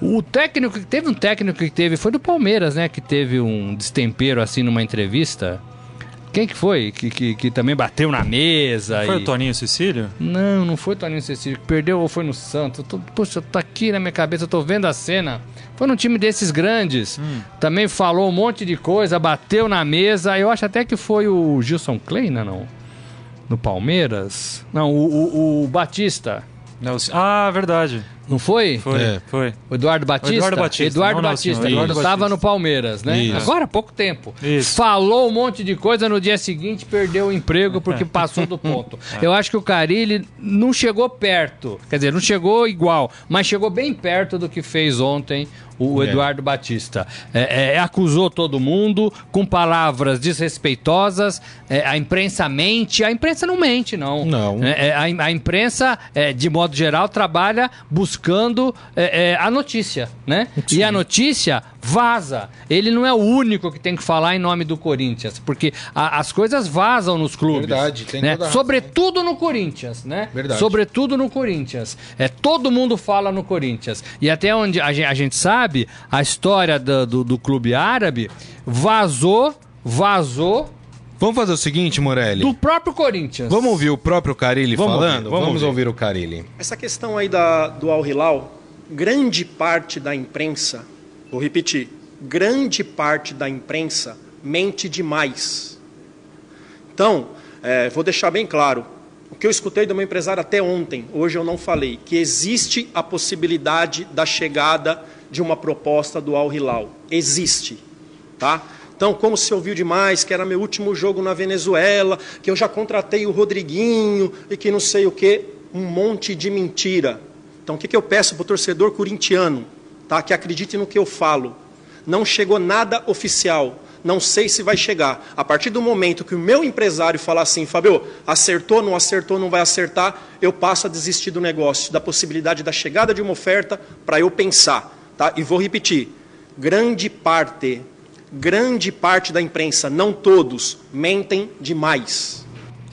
o técnico teve um técnico que teve foi do Palmeiras, né? Que teve um destempero assim numa entrevista. Quem que foi? Que, que, que também bateu na mesa. Foi e... o Toninho Cecílio? Não, não foi o Toninho Cecílio que perdeu ou foi no Santos. Tô, poxa, tá aqui na minha cabeça, eu tô vendo a cena. Foi num time desses grandes. Também falou um monte de coisa, bateu na mesa. Eu acho até que foi o Gilson Kleina, não? No Palmeiras? Não, o, o- o Batista. Não, ah, verdade. Não foi? Foi, É. foi. O Eduardo Batista? Eduardo Batista, Eduardo não, não, Batista, quando Eduardo estava no Palmeiras, né? Isso. Agora há pouco tempo. Isso. Falou um monte de coisa, no dia seguinte perdeu o emprego porque passou do ponto. Eu acho que o Carilli não chegou perto, quer dizer, não chegou igual, mas chegou bem perto do que fez ontem o É. Eduardo Batista. É, é, acusou todo mundo com palavras desrespeitosas, é, a imprensa mente, a imprensa não mente, não. Não. É, é, a, a imprensa, é, de modo geral, trabalha buscando é, é, a notícia, né? E a notícia vaza. Ele não é o único que tem que falar em nome do Corinthians, porque a- as coisas vazam nos clubes. Verdade, tem né? toda razão. Sobretudo no Corinthians, né? Verdade. Sobretudo no Corinthians. É, todo mundo fala no Corinthians. E até onde a gente, a gente sabe, a história do, do, do clube árabe vazou, vazou Vamos fazer o seguinte, Morelli? do próprio Corinthians. Vamos ouvir o próprio Carilli Vamos falando? ouvir, vamos vamos ouvir. ouvir o Carilli. Essa questão aí da, do Al Hilal, grande parte da imprensa, vou repetir, grande parte da imprensa mente demais. Então, eh, vou deixar bem claro, o que eu escutei do meu empresário até ontem, hoje eu não falei, que existe a possibilidade da chegada de uma proposta do Al Hilal. Existe, tá? Então, como se ouviu demais, que era meu último jogo na Venezuela, que eu já contratei o Rodriguinho e que não sei o quê, um monte de mentira. Então, o que, que eu peço para o torcedor corintiano? Tá? Que acredite no que eu falo. Não chegou nada oficial. Não sei se vai chegar. A partir do momento que o meu empresário falar assim, Fabio, acertou, não acertou, não vai acertar, eu passo a desistir do negócio, da possibilidade da chegada de uma oferta para eu pensar. Tá? E vou repetir: grande parte, grande parte da imprensa, não todos, mentem demais.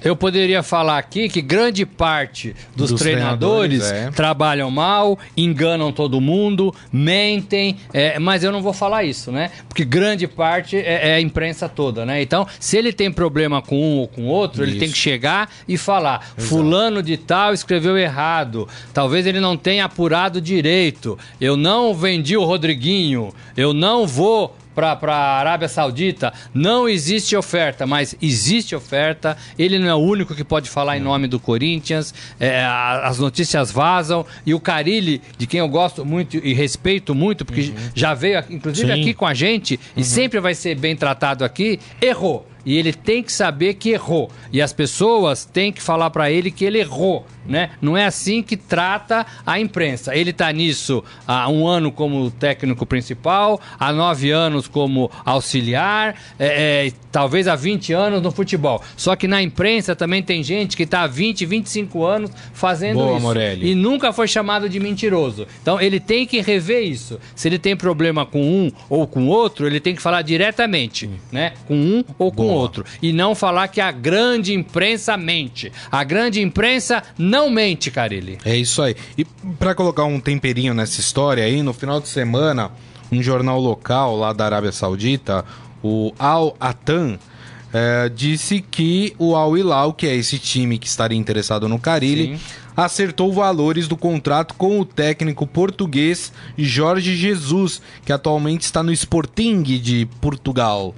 Eu poderia falar aqui que grande parte dos, Dos treinadores, treinadores, é. trabalham mal, enganam todo mundo, mentem, é, mas eu não vou falar isso, né? Porque grande parte é, é a imprensa toda, né? Então, se ele tem problema com um ou com outro, ele Isso. tem que chegar e falar: Fulano de tal escreveu errado, talvez ele não tenha apurado direito, eu não vendi o Rodriguinho, eu não vou para a Arábia Saudita, não existe oferta, mas existe oferta. Ele não é o único que pode falar em nome do Corinthians. é, as notícias vazam e o Carilli, de quem eu gosto muito e respeito muito, porque já veio, inclusive Sim. aqui com a gente e sempre vai ser bem tratado aqui, errou. E ele tem que saber que errou. E as pessoas têm que falar para ele que ele errou, né? Não é assim que trata a imprensa. Ele tá nisso há um ano como técnico principal, há nove anos como auxiliar, é, é, talvez há 20 anos no futebol. Só que na imprensa também tem gente que tá há 20, 25 anos fazendo Boa, isso. Morelli. E nunca foi chamado de mentiroso. Então ele tem que rever isso. Se ele tem problema com um ou com outro, ele tem que falar diretamente, né? Com um ou com Boa. Outro. E não falar que a grande imprensa mente. A grande imprensa não mente, Carilli. É isso aí. E pra colocar um temperinho nessa história aí, no final de semana, um jornal local lá da Arábia Saudita, o Al Atan, eh, disse que o Al Hilal, que é esse time que estaria interessado no Carilli, Sim. acertou valores do contrato com o técnico português Jorge Jesus, que atualmente está no Sporting de Portugal.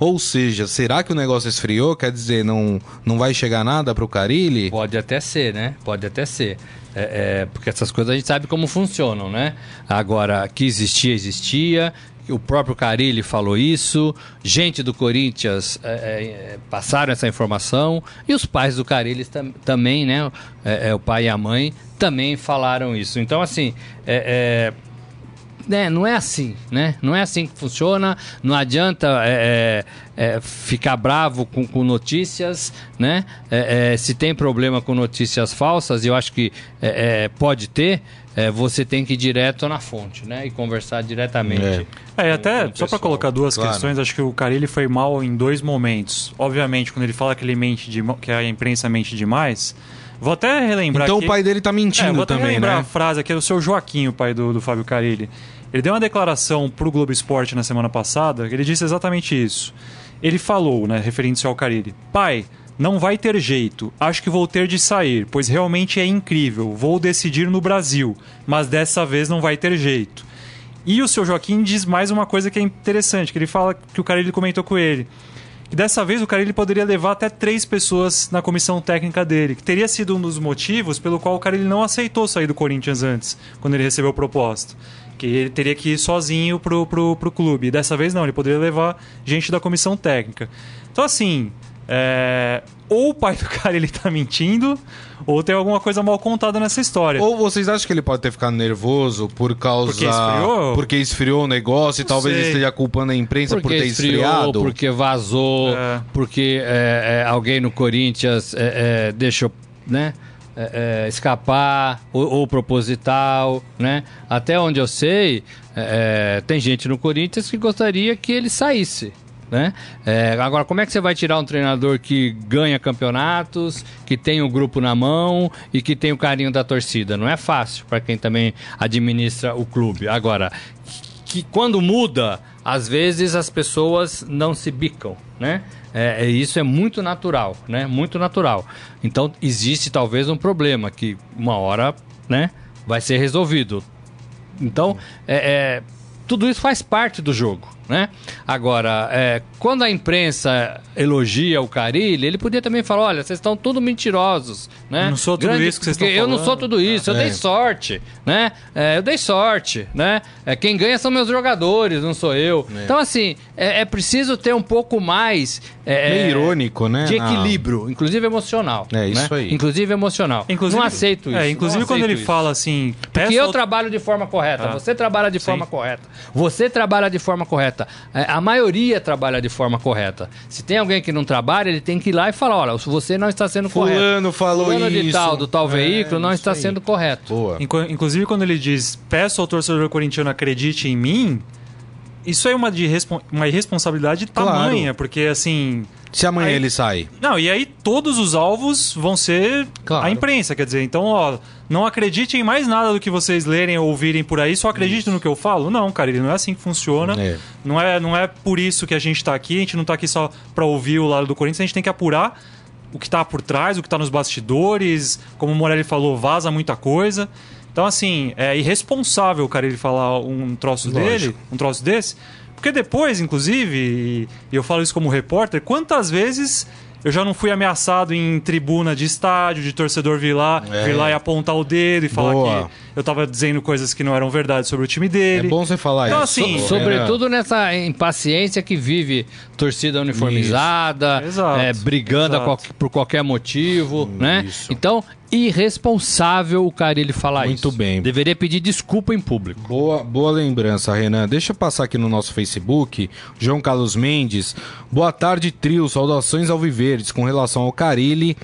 Ou seja, será que o negócio esfriou? Quer dizer, não, não vai chegar nada pro Carilli? Pode até ser, né? Pode até ser. É, é, porque essas coisas a gente sabe como funcionam, né? Agora, que existia, existia. O próprio Carilli falou isso. Gente do Corinthians é, é, é, passaram essa informação. E os pais do Carilli tam, também, né? É, o pai e a mãe também falaram isso. Então, assim, é, né, não é assim, né? Não é assim que funciona. Não adianta é, é, é, ficar bravo com, com notícias, né? É, é, se tem problema com notícias falsas, eu acho que é, é, pode ter. é, você tem que ir direto na fonte, né? E conversar diretamente. É. Até, só para colocar duas claro. questões, acho que o Carilli foi mal em dois momentos. Obviamente, quando ele fala que ele mente de, que a imprensa mente demais, vou até relembrar Então o pai dele tá É, mentindo vou até também, lembrar né? a frase aqui do seu Joaquim, o pai do, do Fábio Carilli. Ele deu uma declaração pro Globo Esporte na semana passada, que ele disse exatamente isso. Ele falou, né, referente ao Carilli, pai, não vai ter jeito, acho que vou ter de sair, pois realmente é incrível, vou decidir no Brasil, mas dessa vez não vai ter jeito. E o seu Joaquim diz mais uma coisa que é interessante, que ele fala que o Carilli comentou com ele. Que dessa vez o Carilli poderia levar até três pessoas na comissão técnica dele, que teria sido um dos motivos pelo qual o Carilli não aceitou sair do Corinthians antes, quando ele recebeu o proposta. Que ele teria que ir sozinho pro, pro, pro clube. E dessa vez não, ele poderia levar gente da comissão técnica. Então assim, é, ou o pai do Carilli tá mentindo, ou tem alguma coisa mal contada nessa história. Ou vocês acham que ele pode ter ficado nervoso por causa. Porque esfriou? Porque esfriou o negócio e Não talvez sei. esteja culpando a imprensa por Porque ter esfriou, esfriado? porque vazou, É. porque é, é, alguém no Corinthians é, é, deixou, né? é, é, escapar ou, ou proposital, né? Até onde eu sei, é, é, tem gente no Corinthians que gostaria que ele saísse. Né? É, agora, como é que você vai tirar um treinador que ganha campeonatos, que tem o grupo na mão e que tem o carinho da torcida? Não é fácil para quem também administra o clube. Agora, que quando muda, às vezes as pessoas não se bicam, né? É, é- isso é muito natural, né? Muito natural. Então existe talvez um problema que uma hora, né, vai ser resolvido. Então, é, é, tudo isso faz parte do jogo, né? Agora, é, quando a imprensa elogia o Carilli, ele podia também falar, olha, vocês estão tudo mentirosos, né? Eu não sou tudo isso que vocês estão Eu não sou falando. tudo isso, eu É. dei sorte, né? É, eu dei sorte, né? É, quem ganha são meus jogadores, não sou eu. Então, assim, é, é preciso ter um pouco mais... é, Meio é, irônico, né? De Ah. equilíbrio, inclusive emocional. É, isso né? aí. Inclusive emocional. Inclusive, não aceito isso. É, inclusive quando ele isso. fala assim. Porque eu trabalho de forma correta, Ah. você trabalha de Sim. forma correta. Você trabalha de forma correta. É, A maioria trabalha de forma correta. Se tem alguém que não trabalha, ele tem que ir lá e falar: olha, você não está sendo correto. Fulano falou Fulano de isso. tal, do tal É, veículo, não está aí. sendo correto. Boa. Inclusive, quando ele diz peço ao torcedor corintiano acredite em mim, isso é uma, de uma irresponsabilidade Claro. tamanha, porque assim, Se amanhã Aí- ele sai. Não, e aí todos os alvos vão ser Claro. a imprensa, quer dizer, então, ó, não acreditem em mais nada do que vocês lerem ou ouvirem por aí, só acreditem no que eu falo. Não, cara, ele não é assim que funciona. É. Não, é, não é por isso que a gente tá aqui, a gente não tá aqui só pra ouvir o lado do Corinthians, a gente tem que apurar o que tá por trás, o que tá nos bastidores, como o Morelli falou, vaza muita coisa. Então, assim, é irresponsável, cara, ele falar um troço Lógico. dele, um troço desse. Porque depois, inclusive, e eu falo isso como repórter, quantas vezes eu já não fui ameaçado em tribuna de estádio, de torcedor vir lá, É. vir lá e apontar o dedo e falar Boa. que eu tava dizendo coisas que não eram verdade sobre o time dele. É bom você falar Então, isso. assim, Ô, Sobretudo nessa impaciência que vive torcida uniformizada, é, brigando qual- por qualquer motivo, né? isso. Então, irresponsável o Carilli falar Muito isso. bem. Deveria pedir desculpa em público. Boa, boa lembrança, Renan. Deixa eu passar aqui no nosso Facebook. João Carlos Mendes. Boa tarde, trio. Saudações ao Viverdes. Com relação ao Carilli,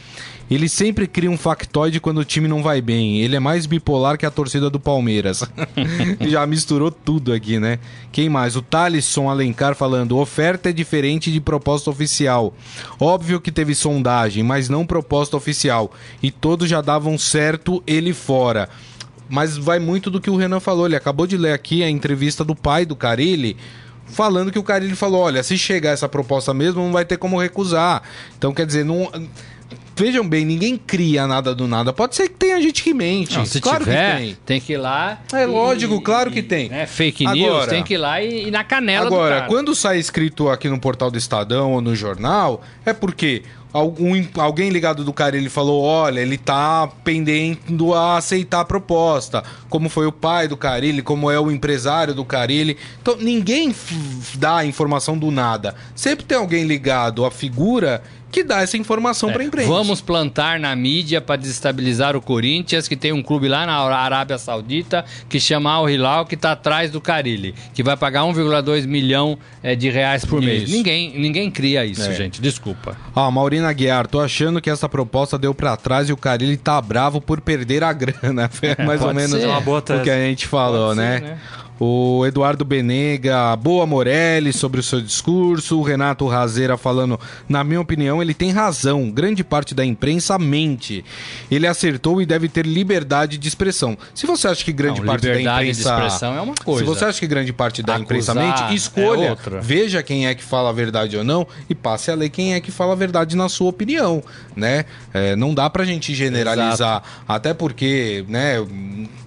ele sempre cria um factoide quando o time não vai bem. Ele é mais bipolar que a torcida do Palmeiras. Já misturou tudo aqui, né? Quem mais? O Thalisson Alencar falando: oferta é diferente de proposta oficial. Óbvio que teve sondagem, mas não proposta oficial. E todos já davam certo ele fora. Mas vai muito do que o Renan falou. Ele acabou de ler aqui a entrevista do pai do Carilli. Falando que o Carilli falou: olha, se chegar essa proposta mesmo, não vai ter como recusar. Então, quer dizer, não. Vejam bem, ninguém cria nada do nada. Pode ser que tenha gente que mente. Não, se claro tiver, que tem. tem. que ir lá. É e- lógico, claro que tem. né, fake news, Agora- tem que ir lá e, e na canela do Agora, quando sai escrito aqui no portal do Estadão ou no jornal, é porque algum, alguém ligado do cara ele falou: olha, ele tá pendendo a aceitar a proposta. Como foi o pai do Carilli, como é o empresário do Carilli. Então, ninguém dá a informação do nada. Sempre tem alguém ligado à figura que dá essa informação pra imprensa. É, Vamos plantar na mídia para desestabilizar o Corinthians, que tem um clube lá na Arábia Saudita que chama Al Hilal, que está atrás do Carilli, que vai pagar 1,2 milhão eh, de reais por mês. Isso. Ninguém, ninguém cria isso, É. gente. Desculpa. Ó, Maurina Guiar, tô achando que essa proposta deu pra trás e o Carilli tá bravo por perder a grana. Foi mais ou menos ser. É uma boa o que a gente falou, Pode ser, né? né? O Eduardo Benega, boa Morelli sobre o seu discurso. O Renato Razeira falando, na minha opinião, ele tem razão. Grande parte da imprensa mente. Ele acertou e deve ter liberdade de expressão. Se você acha que grande Não, parte da liberdade de imprensa. expressão é uma coisa. Se você acha que grande parte da imprensa Acusar mente, escolha. é. Veja quem é que fala a verdade ou não e passe a ler quem é que fala a verdade na sua opinião, né? É, não dá pra gente generalizar, até porque, né,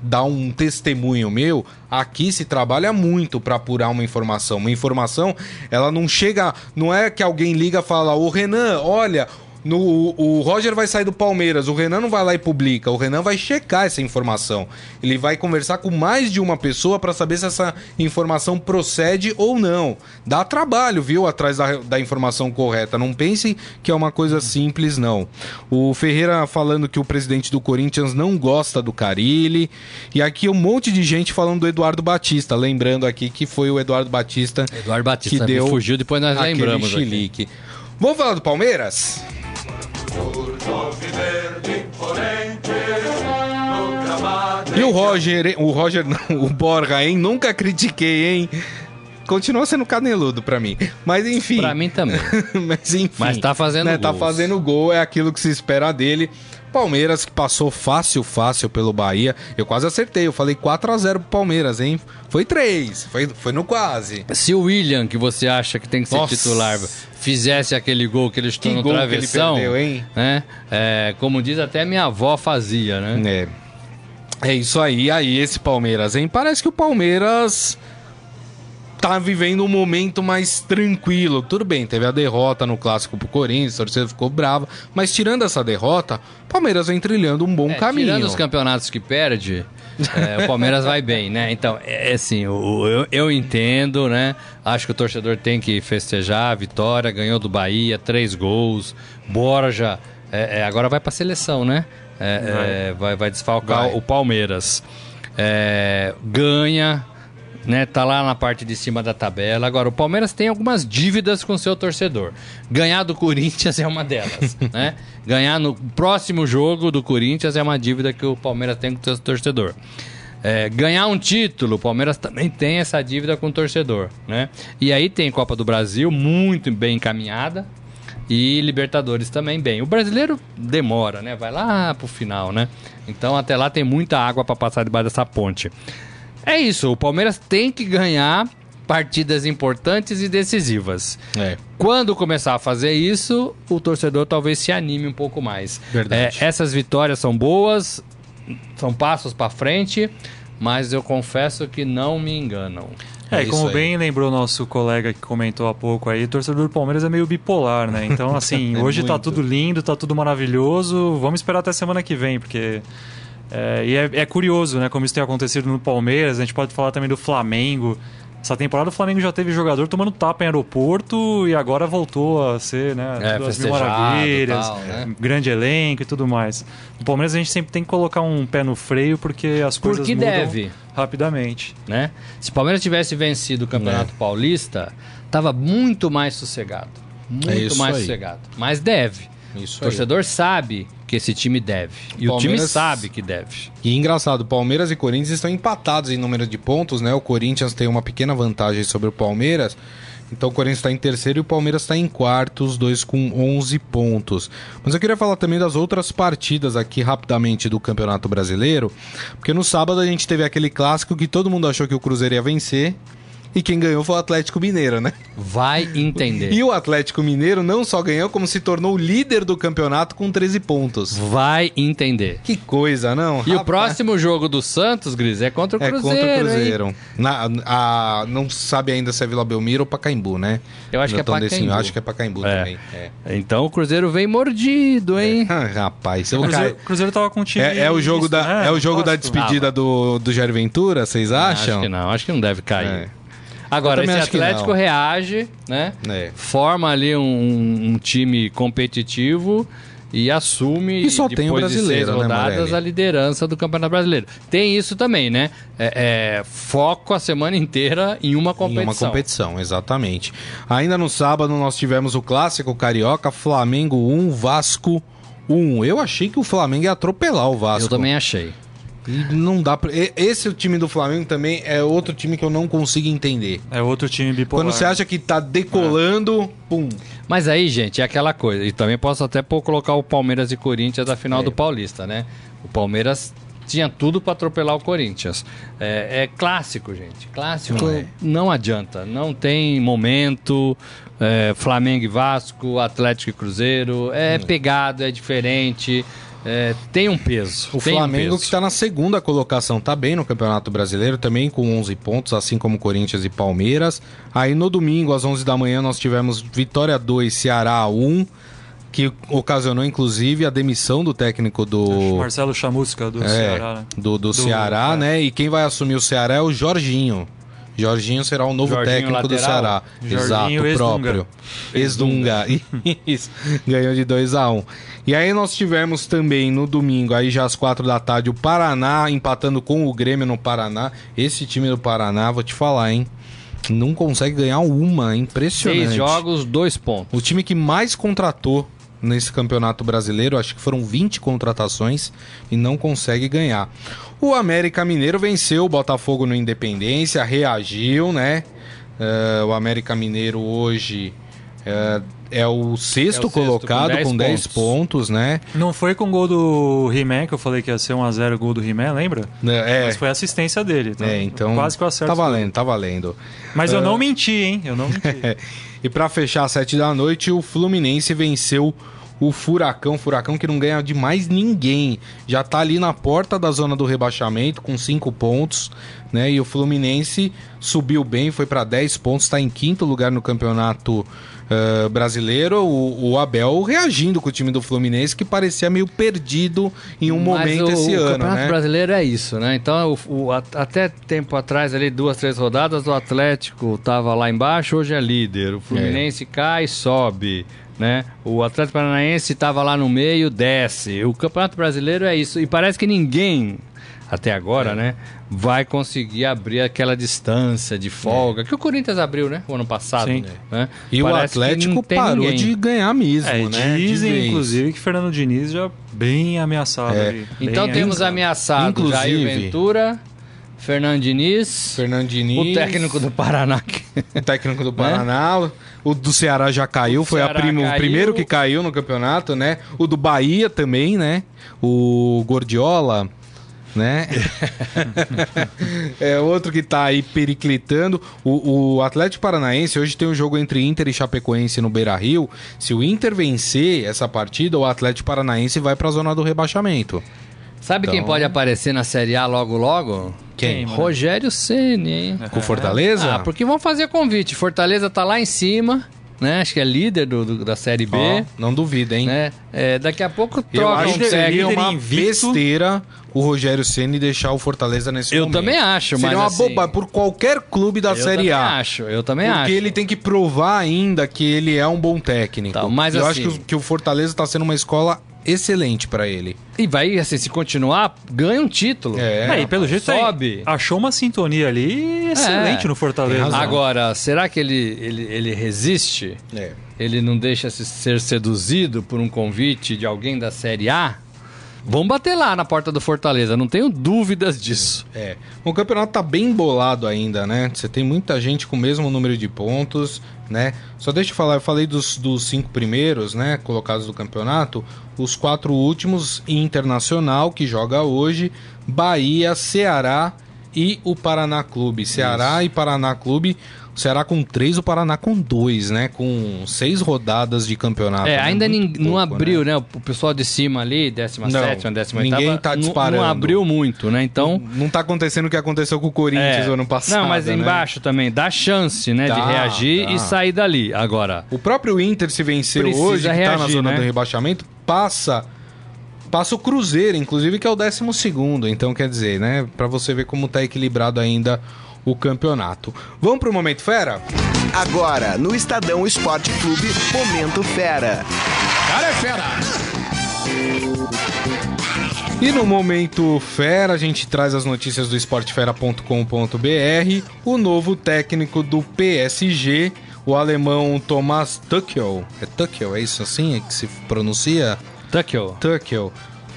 dar um testemunho meu, aqui se trabalha muito pra apurar uma informação. Uma informação, ela não chega, não é que alguém liga e fala: "Ô Renan, olha, no, o Roger vai sair do Palmeiras, o Renan não vai lá e publica, o Renan vai checar essa informação. Ele vai conversar com mais de uma pessoa para saber se essa informação procede ou não. Dá trabalho, viu, atrás da, da informação correta. Não pense que é uma coisa simples, não. O Ferreira falando que o presidente do Corinthians não gosta do Carilli. E aqui um monte de gente falando do Eduardo Batista. Lembrando aqui que foi o Eduardo Batista Eduardo Batista que deu fugiu, depois nós lembramos. aqui. chilique. Vamos falar do Palmeiras? E o Roger, o Roger não, o Borja, hein? Nunca critiquei, hein? Continua sendo caneludo pra mim. Mas enfim. Pra mim também. Mas enfim. Mas tá fazendo né? Tá gols. fazendo gol, é aquilo que se espera dele. Palmeiras que passou fácil, fácil pelo Bahia. Eu quase acertei, eu falei 4 a 0 pro Palmeiras, hein? Foi 3, foi, foi no quase. Se o William, que você acha que tem que ser Nossa. titular, fizesse aquele gol que ele estou Que no gol que ele travessão, perdeu, hein? né? É, como diz até minha avó fazia, né? É. É isso aí, aí esse Palmeiras, hein? Parece que o Palmeiras tá vivendo um momento mais tranquilo. Tudo bem, teve a derrota no clássico pro Corinthians, a torcida ficou brava, mas tirando essa derrota, o Palmeiras vem trilhando um bom É, caminho. Tirando os campeonatos que perde, é, o Palmeiras vai bem, né? Então, é assim, o- eu, eu entendo, né? Acho que o torcedor tem que festejar a vitória, ganhou do Bahia, três gols, Borja, é, é, agora vai pra seleção, né? É, é, vai. vai desfalcar Vai. o Palmeiras. É, ganha, né? Tá lá na parte de cima da tabela. Agora, o Palmeiras tem algumas dívidas com seu torcedor. Ganhar do Corinthians é uma delas, né? Ganhar no próximo jogo do Corinthians é uma dívida que o Palmeiras tem com seu torcedor. É, ganhar um título, o Palmeiras também tem essa dívida com o torcedor, né? E aí tem Copa do Brasil muito bem encaminhada E Libertadores também bem. O brasileiro demora, né? Vai lá pro final, né? Então até lá tem muita água para passar debaixo dessa ponte. É isso, o Palmeiras tem que ganhar partidas importantes e decisivas. É. Quando começar a fazer isso, o torcedor talvez se anime um pouco mais. Verdade. É, essas vitórias são boas, são passos para frente, mas eu confesso que não me enganam. É, É e como bem lembrou nosso colega que comentou há pouco aí, o torcedor do Palmeiras é meio bipolar, né? Então, assim, É hoje tá muito. tudo lindo, tá tudo maravilhoso. Vamos esperar até semana que vem, porque. É, e é, é curioso, né? Como isso tem acontecido no Palmeiras. A gente pode falar também do Flamengo. Essa temporada o Flamengo já teve jogador tomando tapa em aeroporto e agora voltou a ser, né? É, às mil maravilhas, tal, né? grande elenco e tudo mais. No Palmeiras a gente sempre tem que colocar um pé no freio porque as coisas Porque mudam deve. rapidamente. né? Se o Palmeiras tivesse vencido o Campeonato Paulista, tava muito mais sossegado. Muito É isso mais aí. sossegado. Mas deve. Isso O torcedor sabe que esse time deve. E o time Palmeiras- sabe que deve. E engraçado, Palmeiras e Corinthians estão empatados em número de pontos, né? O Corinthians tem uma pequena vantagem sobre o Palmeiras. Então o Corinthians está em terceiro e o Palmeiras está em quarto, os dois com 11 pontos. Mas eu queria falar também das outras partidas aqui rapidamente do Campeonato Brasileiro, porque no sábado a gente teve aquele clássico que todo mundo achou que o Cruzeiro ia vencer. E quem ganhou foi o Atlético Mineiro, né? Vai entender. E o Atlético Mineiro não só ganhou, como se tornou o líder do campeonato com 13 pontos. Vai entender. Que coisa, não? E o Rapaz. próximo jogo do Santos, Gris, é contra o É Cruzeiro. contra o? Cruzeiro. Na, a, não sabe ainda se é Vila Belmiro ou Pacaembu, né? Eu acho que é Pacaembu. decidindo. Acho que é Pacaembu É. também. É. Então o Cruzeiro vem mordido, hein? Ah, rapaz, eu O Cruzeiro, Cruzeiro tava com time. é, é o jogo misto, da, né? é o jogo da despedida do, do Jair Ventura, vocês acham? Acho que não, acho que não deve cair. Agora, esse Atlético reage, né? É. Forma ali um, um time competitivo e assume E só tem o depois de brasileiro, seis né, rodadas Morelli? a liderança do Campeonato Brasileiro. Tem isso também, né? É, é, foco a semana inteira em uma competição. Em uma competição, exatamente. Ainda no sábado nós tivemos o clássico carioca, Flamengo 1, Vasco 1. Eu achei que o Flamengo ia atropelar o Vasco. Eu também achei. E não dá pra... Esse time do Flamengo também é outro time que eu não consigo entender. É outro time bipolar. Quando você acha que tá decolando, pum. Mas aí, gente, é aquela coisa. E também posso até colocar o Palmeiras e Corinthians da final É. do Paulista, né? O Palmeiras tinha tudo para atropelar o Corinthians. É, é clássico, gente. Clássico Não é. não adianta. Não tem momento. É, Flamengo e Vasco, Atlético e Cruzeiro. É pegado, é diferente. É, tem um peso. O tem um Flamengo peso. que tá na segunda colocação, tá bem no Campeonato Brasileiro, também com 11 pontos, assim como Corinthians e Palmeiras. Aí no domingo, às 11 da manhã, nós tivemos Vitória 2, Ceará 1, que ocasionou inclusive a demissão do técnico do Marcelo Chamusca do É, Ceará. né? do, do Ceará, é. né? E quem vai assumir o Ceará é o Jorginho. Jorginho será o novo Jorginho técnico do lateral? Ceará. Jorginho, Exato, ex-Dunga. próprio. Ex-Dunga. Isso. Ganhou de 2 a 1 um. E aí nós tivemos também no domingo, aí já às quatro da tarde, o Paraná empatando com o Grêmio no Paraná. Esse time do Paraná, vou te falar, hein? Não consegue ganhar uma, impressionante. Seis jogos, dois pontos. O time que mais contratou nesse campeonato brasileiro, acho que foram 20 contratações e não consegue ganhar. O América Mineiro venceu o Botafogo no Independência, reagiu, né? Eh, o América Mineiro hoje eh, é o sexto É o colocado com com 10 10 pontos, né? Não foi com o gol do He-Man, que eu falei que ia ser 1x0 o gol do He-Man, lembra? É, Mas foi assistência dele. Então, é, então Quase que eu acerto. tá tudo. valendo, tá valendo. Mas eu Ah. não menti, hein? Eu não menti. E pra fechar às 7 da noite, o Fluminense venceu o Furacão. Furacão que não ganha de mais ninguém. Já tá ali na porta da zona do rebaixamento com 5 pontos, né? E o Fluminense subiu bem, foi pra 10 pontos, tá em quinto lugar no campeonato eh, brasileiro. O, o Abel reagindo com o time do Fluminense que parecia meio perdido em um Mas momento o, esse o ano, Campeonato né? Brasileiro é isso, né? Então, o, o- até tempo atrás, ali, duas, três rodadas, o Atlético tava lá embaixo, hoje é líder. O Fluminense cai, sobe, né? O Atlético Paranaense tava lá no meio, desce. O Campeonato Brasileiro é isso. E parece que ninguém, até É. agora, né? Vai conseguir abrir aquela distância de folga que o Corinthians abriu, né? O ano passado, Sim. né? E Parece o que Atlético parou ninguém. de ganhar mesmo, É, né? Dizem, vez. inclusive, que Fernando Diniz já bem ameaçado É. ali. Bem Então temos ameaçado. Inclusive- Jair Ventura, Fernando Diniz, Fernando Diniz. o técnico do Paraná. O técnico do Paraná. O do Ceará já caiu, O foi primo- o caiu. primeiro que caiu no campeonato, né? O do Bahia também, né? O Gordiola, né? é outro que tá aí periclitando. O, o Atlético Paranaense hoje tem um jogo entre Inter e Chapecoense no Beira Rio. Se o Inter vencer essa partida, o Atlético Paranaense vai pra zona do rebaixamento. Sabe quem Então- pode aparecer na Série A logo logo? Quem? Rogério Ceni, hein? Com Fortaleza? Ah, porque vão fazer convite. Fortaleza tá lá em cima, né? Acho que é líder do, do- da Série B. Ó, não duvida, hein? Né? É, daqui a pouco Eu troca acho um que seria uma invicto. besteira o Rogério Ceni deixar o Fortaleza nesse Eu momento. também acho, seria mas uma assim- bobagem por qualquer clube da Eu Série também A. acho, eu também porque acho. ele tem que provar ainda que ele é um bom técnico. Tá, mas eu assim- acho que o, que o Fortaleza está sendo uma escola excelente para ele. E vai, assim, se continuar, ganha um título. É. É, e pelo jeito sobe. aí, achou uma sintonia ali excelente É, no Fortaleza. razão. Agora, será que ele, ele, ele resiste? É. Ele não deixa se ser seduzido por um convite de alguém da Série A? Vamos bater lá na porta do Fortaleza, não tenho dúvidas disso. É. O campeonato tá bem bolado ainda, né? Você tem muita gente com o mesmo número de pontos, né? Só deixa eu falar, eu falei dos, dos cinco primeiros, né? Colocados do campeonato. Os quatro últimos, Internacional, que joga hoje, Bahia, Ceará e o Paraná Clube. Ceará e Paraná Clube. Ceará com três, o Paraná com dois, né? Com seis rodadas de campeonato. é, né? ainda nin- não pouco, abriu, né? né? O pessoal de cima ali, 17 Não, 18 ninguém tá não- disparando. Não abriu muito, né? Então. Não tá acontecendo o que aconteceu com o Corinthians é. ano passado. Não, mas né? embaixo também dá chance, né? de reagir e sair dali. Agora. O próprio Inter, se Precisa hoje, que tá na reagir, zona né? do rebaixamento, passa passa o Cruzeiro, inclusive, que é o 12 segundo. Então, quer dizer, né? Pra você ver como tá equilibrado ainda o campeonato. Vamos pro Momento Fera? Agora, no Estadão Esporte Clube, Momento Fera. E no Momento Fera, a gente traz as notícias do esportefera.com.br. O novo técnico do PSG, o alemão Thomas Tuchel. É Tuchel, é isso assim é que se pronuncia? Tuchel. Tuchel.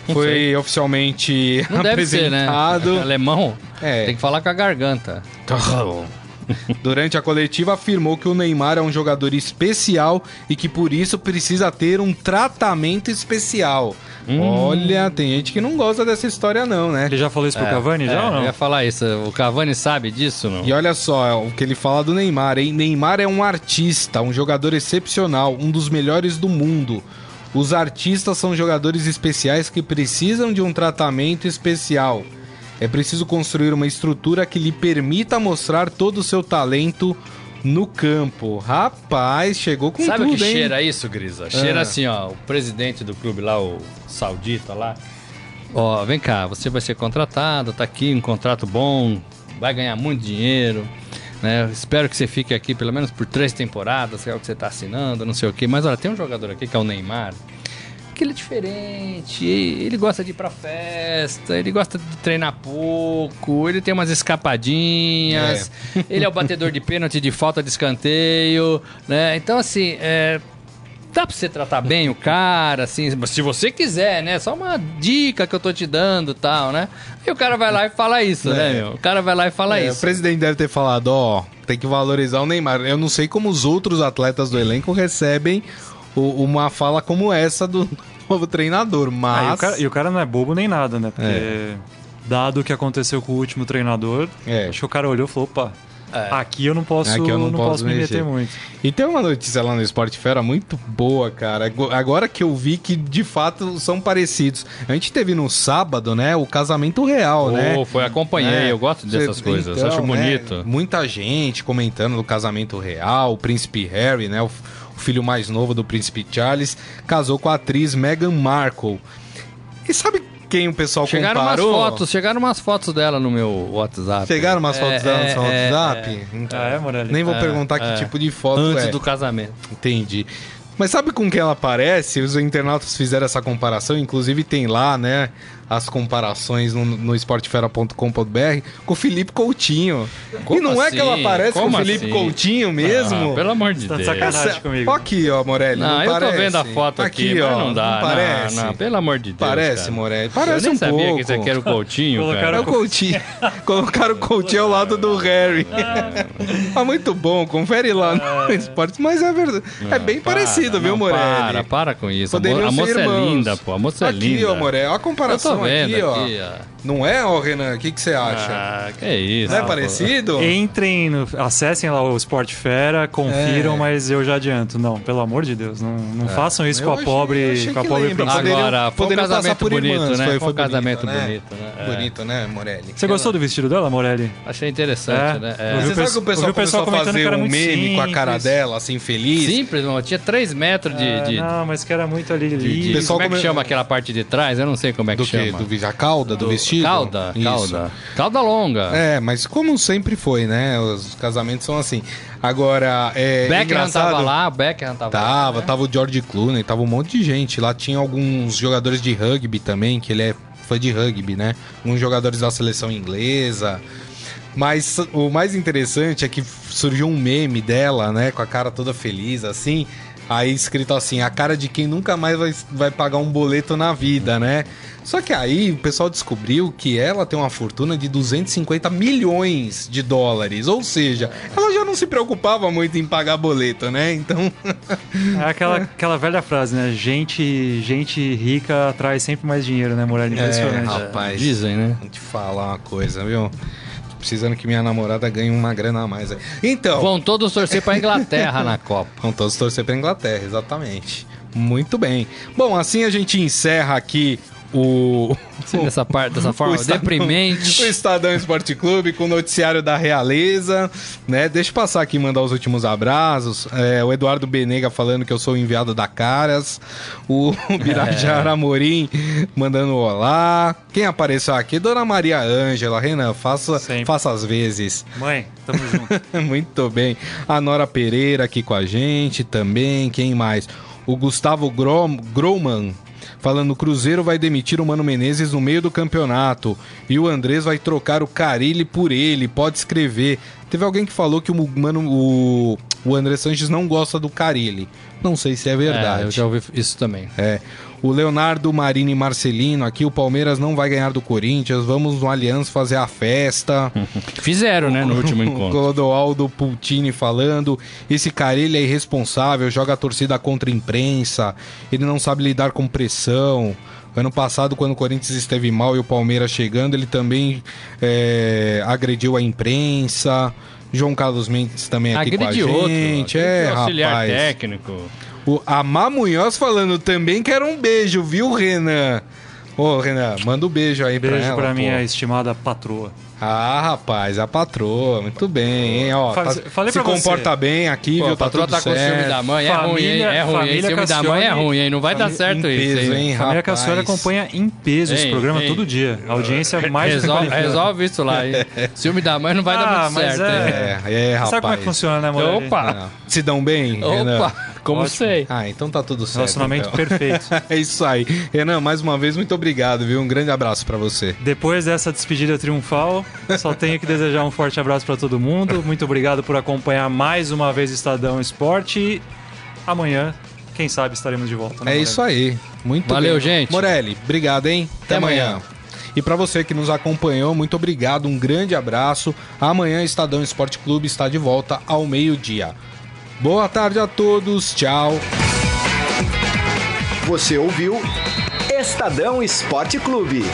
Não Foi sei. oficialmente Não deve ser, né? apresentado. Alemão. É. Tem que falar com a garganta. Durante a coletiva, afirmou que o Neymar é um jogador especial e que por isso precisa ter um tratamento especial. Hum. Olha, tem gente que não gosta dessa história, não, né? Ele já falou isso pro Cavani, já É, ou Eu não? ia falar isso. O Cavani sabe disso, não? E olha só é o que ele fala do Neymar, hein? Neymar é um artista, um jogador excepcional, um dos melhores do mundo. Os artistas são jogadores especiais que precisam de um tratamento especial. É preciso construir uma estrutura que lhe permita mostrar todo o seu talento no campo. Rapaz, chegou com Sabe o tudo, que hein? cheira isso, Grisa? Cheira Ah. assim, ó, o presidente do clube lá, o saudita lá. Ó, vem cá, você vai ser contratado, tá aqui um contrato bom, vai ganhar muito dinheiro, né? Espero que você fique aqui pelo menos por três temporadas, que é o que você tá assinando, não sei o quê. Mas olha, tem um jogador aqui que é o Neymar, que ele é diferente, ele gosta de ir pra festa, ele gosta de treinar pouco, ele tem umas escapadinhas, ele é o batedor de pênalti de falta de escanteio, né? Então, assim, é, dá pra você tratar bem o cara, assim, se você quiser, né? Só uma dica que eu tô te dando tal, né? E o cara vai lá e fala isso, É. né, meu? O cara vai lá e fala É, O isso. presidente deve ter falado, ó, tem que valorizar o Neymar. Eu não sei como os outros atletas do elenco recebem o- uma fala como essa do novo treinador, Ah, e, mas... o cara, e o cara não é bobo nem nada, né? Porque, dado o que aconteceu com o último treinador, É. acho que o cara olhou e falou: opa, aqui eu não posso, Aqui eu não não posso posso me mexer. meter muito. E tem uma notícia lá no Esporte Fera muito boa, cara. Ago- Agora que eu vi que de fato são parecidos. A gente teve no sábado, né, o casamento real, né? Oh, foi, acompanhei, É. eu gosto dessas Cê- coisas, então, acho né, bonito. muita gente comentando do casamento real, o príncipe Harry, né? O, o filho mais novo do príncipe Charles, casou com a atriz Meghan Markle. E sabe quem o pessoal Chegaram umas comparou? fotos, chegaram umas fotos dela no meu WhatsApp. Chegaram umas fotos É, dela no seu é, WhatsApp? é. Então, Ah, é, Morelli? Nem vou É, perguntar é. que tipo de foto Antes é. do casamento. Entendi. Mas sabe com quem ela parece? Os internautas fizeram essa comparação, inclusive tem lá, né? As comparações no, no esportefera.com.br com o Felipe Coutinho. Como e não assim? é que ela assim? parece Como com o Felipe assim? Coutinho mesmo? Ah, pelo amor de tá Deus. sacanagem comigo. Aqui, ó, Morelli. Não, não eu parece. tô vendo a foto aqui, aqui ó, não dá. Não parece. Não, não, pelo amor de Deus. Parece, cara. Morelli. Parece eu um sabia pouco. que você quer o Coutinho, Colocaram. É o Coutinho. Colocaram o Coutinho ao lado do Harry. ah, muito bom. Confere lá no esporte. Mas é verdade. é bem para, parecido, viu, Morelli? Para, para com isso. Poderiam a moça é linda, pô. A moça é linda. Aqui, ó, Morelli. Olha a comparação aqui, ó. Não é, ô Renan? O que, que você acha? Ah, que é isso. Não é parecido? Entrem, no, acessem lá o Sport Fera, confiram, é. mas eu já adianto. Não, pelo amor de Deus, não, não é. façam isso eu com a achei, pobre, com a pobre princesa. Agora, foi um casamento bonito, irmãs, né? Foi, foi um casamento bonito, bonito né? É. Bonito, né, Morelli? Você gostou do vestido dela, Morelli? Achei interessante, é. né? É. Você sabe que o pessoal, o pessoal começou a fazer um meme simples. com a cara dela, assim, feliz? Simples, não. Tinha 3 metros de. Não, mas que era muito ali liso. Como é que chama aquela parte de trás? Eu não sei como é que chama. Do que? A cauda do vestido? Cauda, cauda. Cauda longa. É, mas como sempre foi, né? Os casamentos são assim. Agora, é. Beckham engraçado... tava lá, Beckham tava Tava, lá, né? tava o George Clooney, tava um monte de gente. Lá tinha alguns jogadores de rugby também, que ele é fã de rugby, né? Uns jogadores da seleção inglesa. Mas o mais interessante é que surgiu um meme dela, né? Com a cara toda feliz, assim. Aí escrito assim, a cara de quem nunca mais vai, vai pagar um boleto na vida, né? Só que aí o pessoal descobriu que ela tem uma fortuna de 250 milhões de dólares. Ou seja, ela já não se preocupava muito em pagar boleto, né? Então. é aquela, aquela velha frase, né? Gente, gente rica atrai sempre mais dinheiro, né, Morelli? Impressionante. É, rapaz. Dizem, né? Vou te falar uma coisa, viu? Precisando que minha namorada ganhe uma grana a mais. Então. Vão todos torcer para Inglaterra na Copa. Vão todos torcer para Inglaterra, exatamente. Muito bem. Bom, assim a gente encerra aqui o. dessa, parte, dessa forma o deprimente. O Estadão Esporte Clube com o noticiário da Realeza. Né? Deixa eu passar aqui e mandar os últimos abraços. É, o Eduardo Benega falando que eu sou o enviado da Caras. O Birajara é. Amorim mandando olá. Quem apareceu aqui? Dona Maria Ângela. Renan, faça, faça as vezes. Mãe, tamo junto. Muito bem. A Nora Pereira aqui com a gente também. Quem mais? O Gustavo Grom, Groman falando o Cruzeiro vai demitir o Mano Menezes no meio do campeonato e o Andrés vai trocar o Carilli por ele, pode escrever. Teve alguém que falou que o Mano o, o André Sanches não gosta do Carilli. Não sei se é verdade. É, eu já ouvi isso também. É. O Leonardo Marini Marcelino aqui, o Palmeiras não vai ganhar do Corinthians, vamos no Aliança fazer a festa. Fizeram, né, no último encontro. O Clodoaldo Pultini falando, esse cara ele é irresponsável, joga a torcida contra a imprensa, ele não sabe lidar com pressão. Ano passado, quando o Corinthians esteve mal e o Palmeiras chegando, ele também é, agrediu a imprensa. João Carlos Mendes também aqui Agride com a gente. Outro, é, auxiliar rapaz. técnico. O Amar Munhoz falando também que era um beijo, viu, Renan? Ô, Renan, manda um beijo aí beijo pra ela. Beijo pra minha estimada patroa. Ah, rapaz, a patroa, muito bem, hein? Ó, Faz, tá, se comporta você. bem aqui, Pô, viu? Tá tudo tá certo. com ciúme da mãe, é família, ruim, hein? É ruim, hein? Ciúme da mãe é ruim, hein? Não vai dar certo em isso, peso, hein? Família Cassioli acompanha em peso esse programa ei. todo dia. A audiência é mais resolve, resolve isso lá, hein? ciúme da mãe não vai ah, dar muito certo, é, é, é, rapaz. Sabe como é que funciona, né, amor? Opa! Se dão bem, Opa! Como Ótimo. sei. Ah, então tá tudo certo. Relacionamento então. perfeito. é isso aí. Renan, mais uma vez, muito obrigado, viu? Um grande abraço para você. Depois dessa despedida triunfal, só tenho que desejar um forte abraço para todo mundo. Muito obrigado por acompanhar mais uma vez Estadão Esporte. Amanhã, quem sabe, estaremos de volta. Né, é isso aí. Muito Valeu, bem. gente. Morelli, obrigado, hein? Até, Até amanhã. amanhã. E para você que nos acompanhou, muito obrigado, um grande abraço. Amanhã Estadão Esporte Clube está de volta ao meio-dia. Boa tarde a todos, tchau. Você ouviu Estadão Esporte Clube.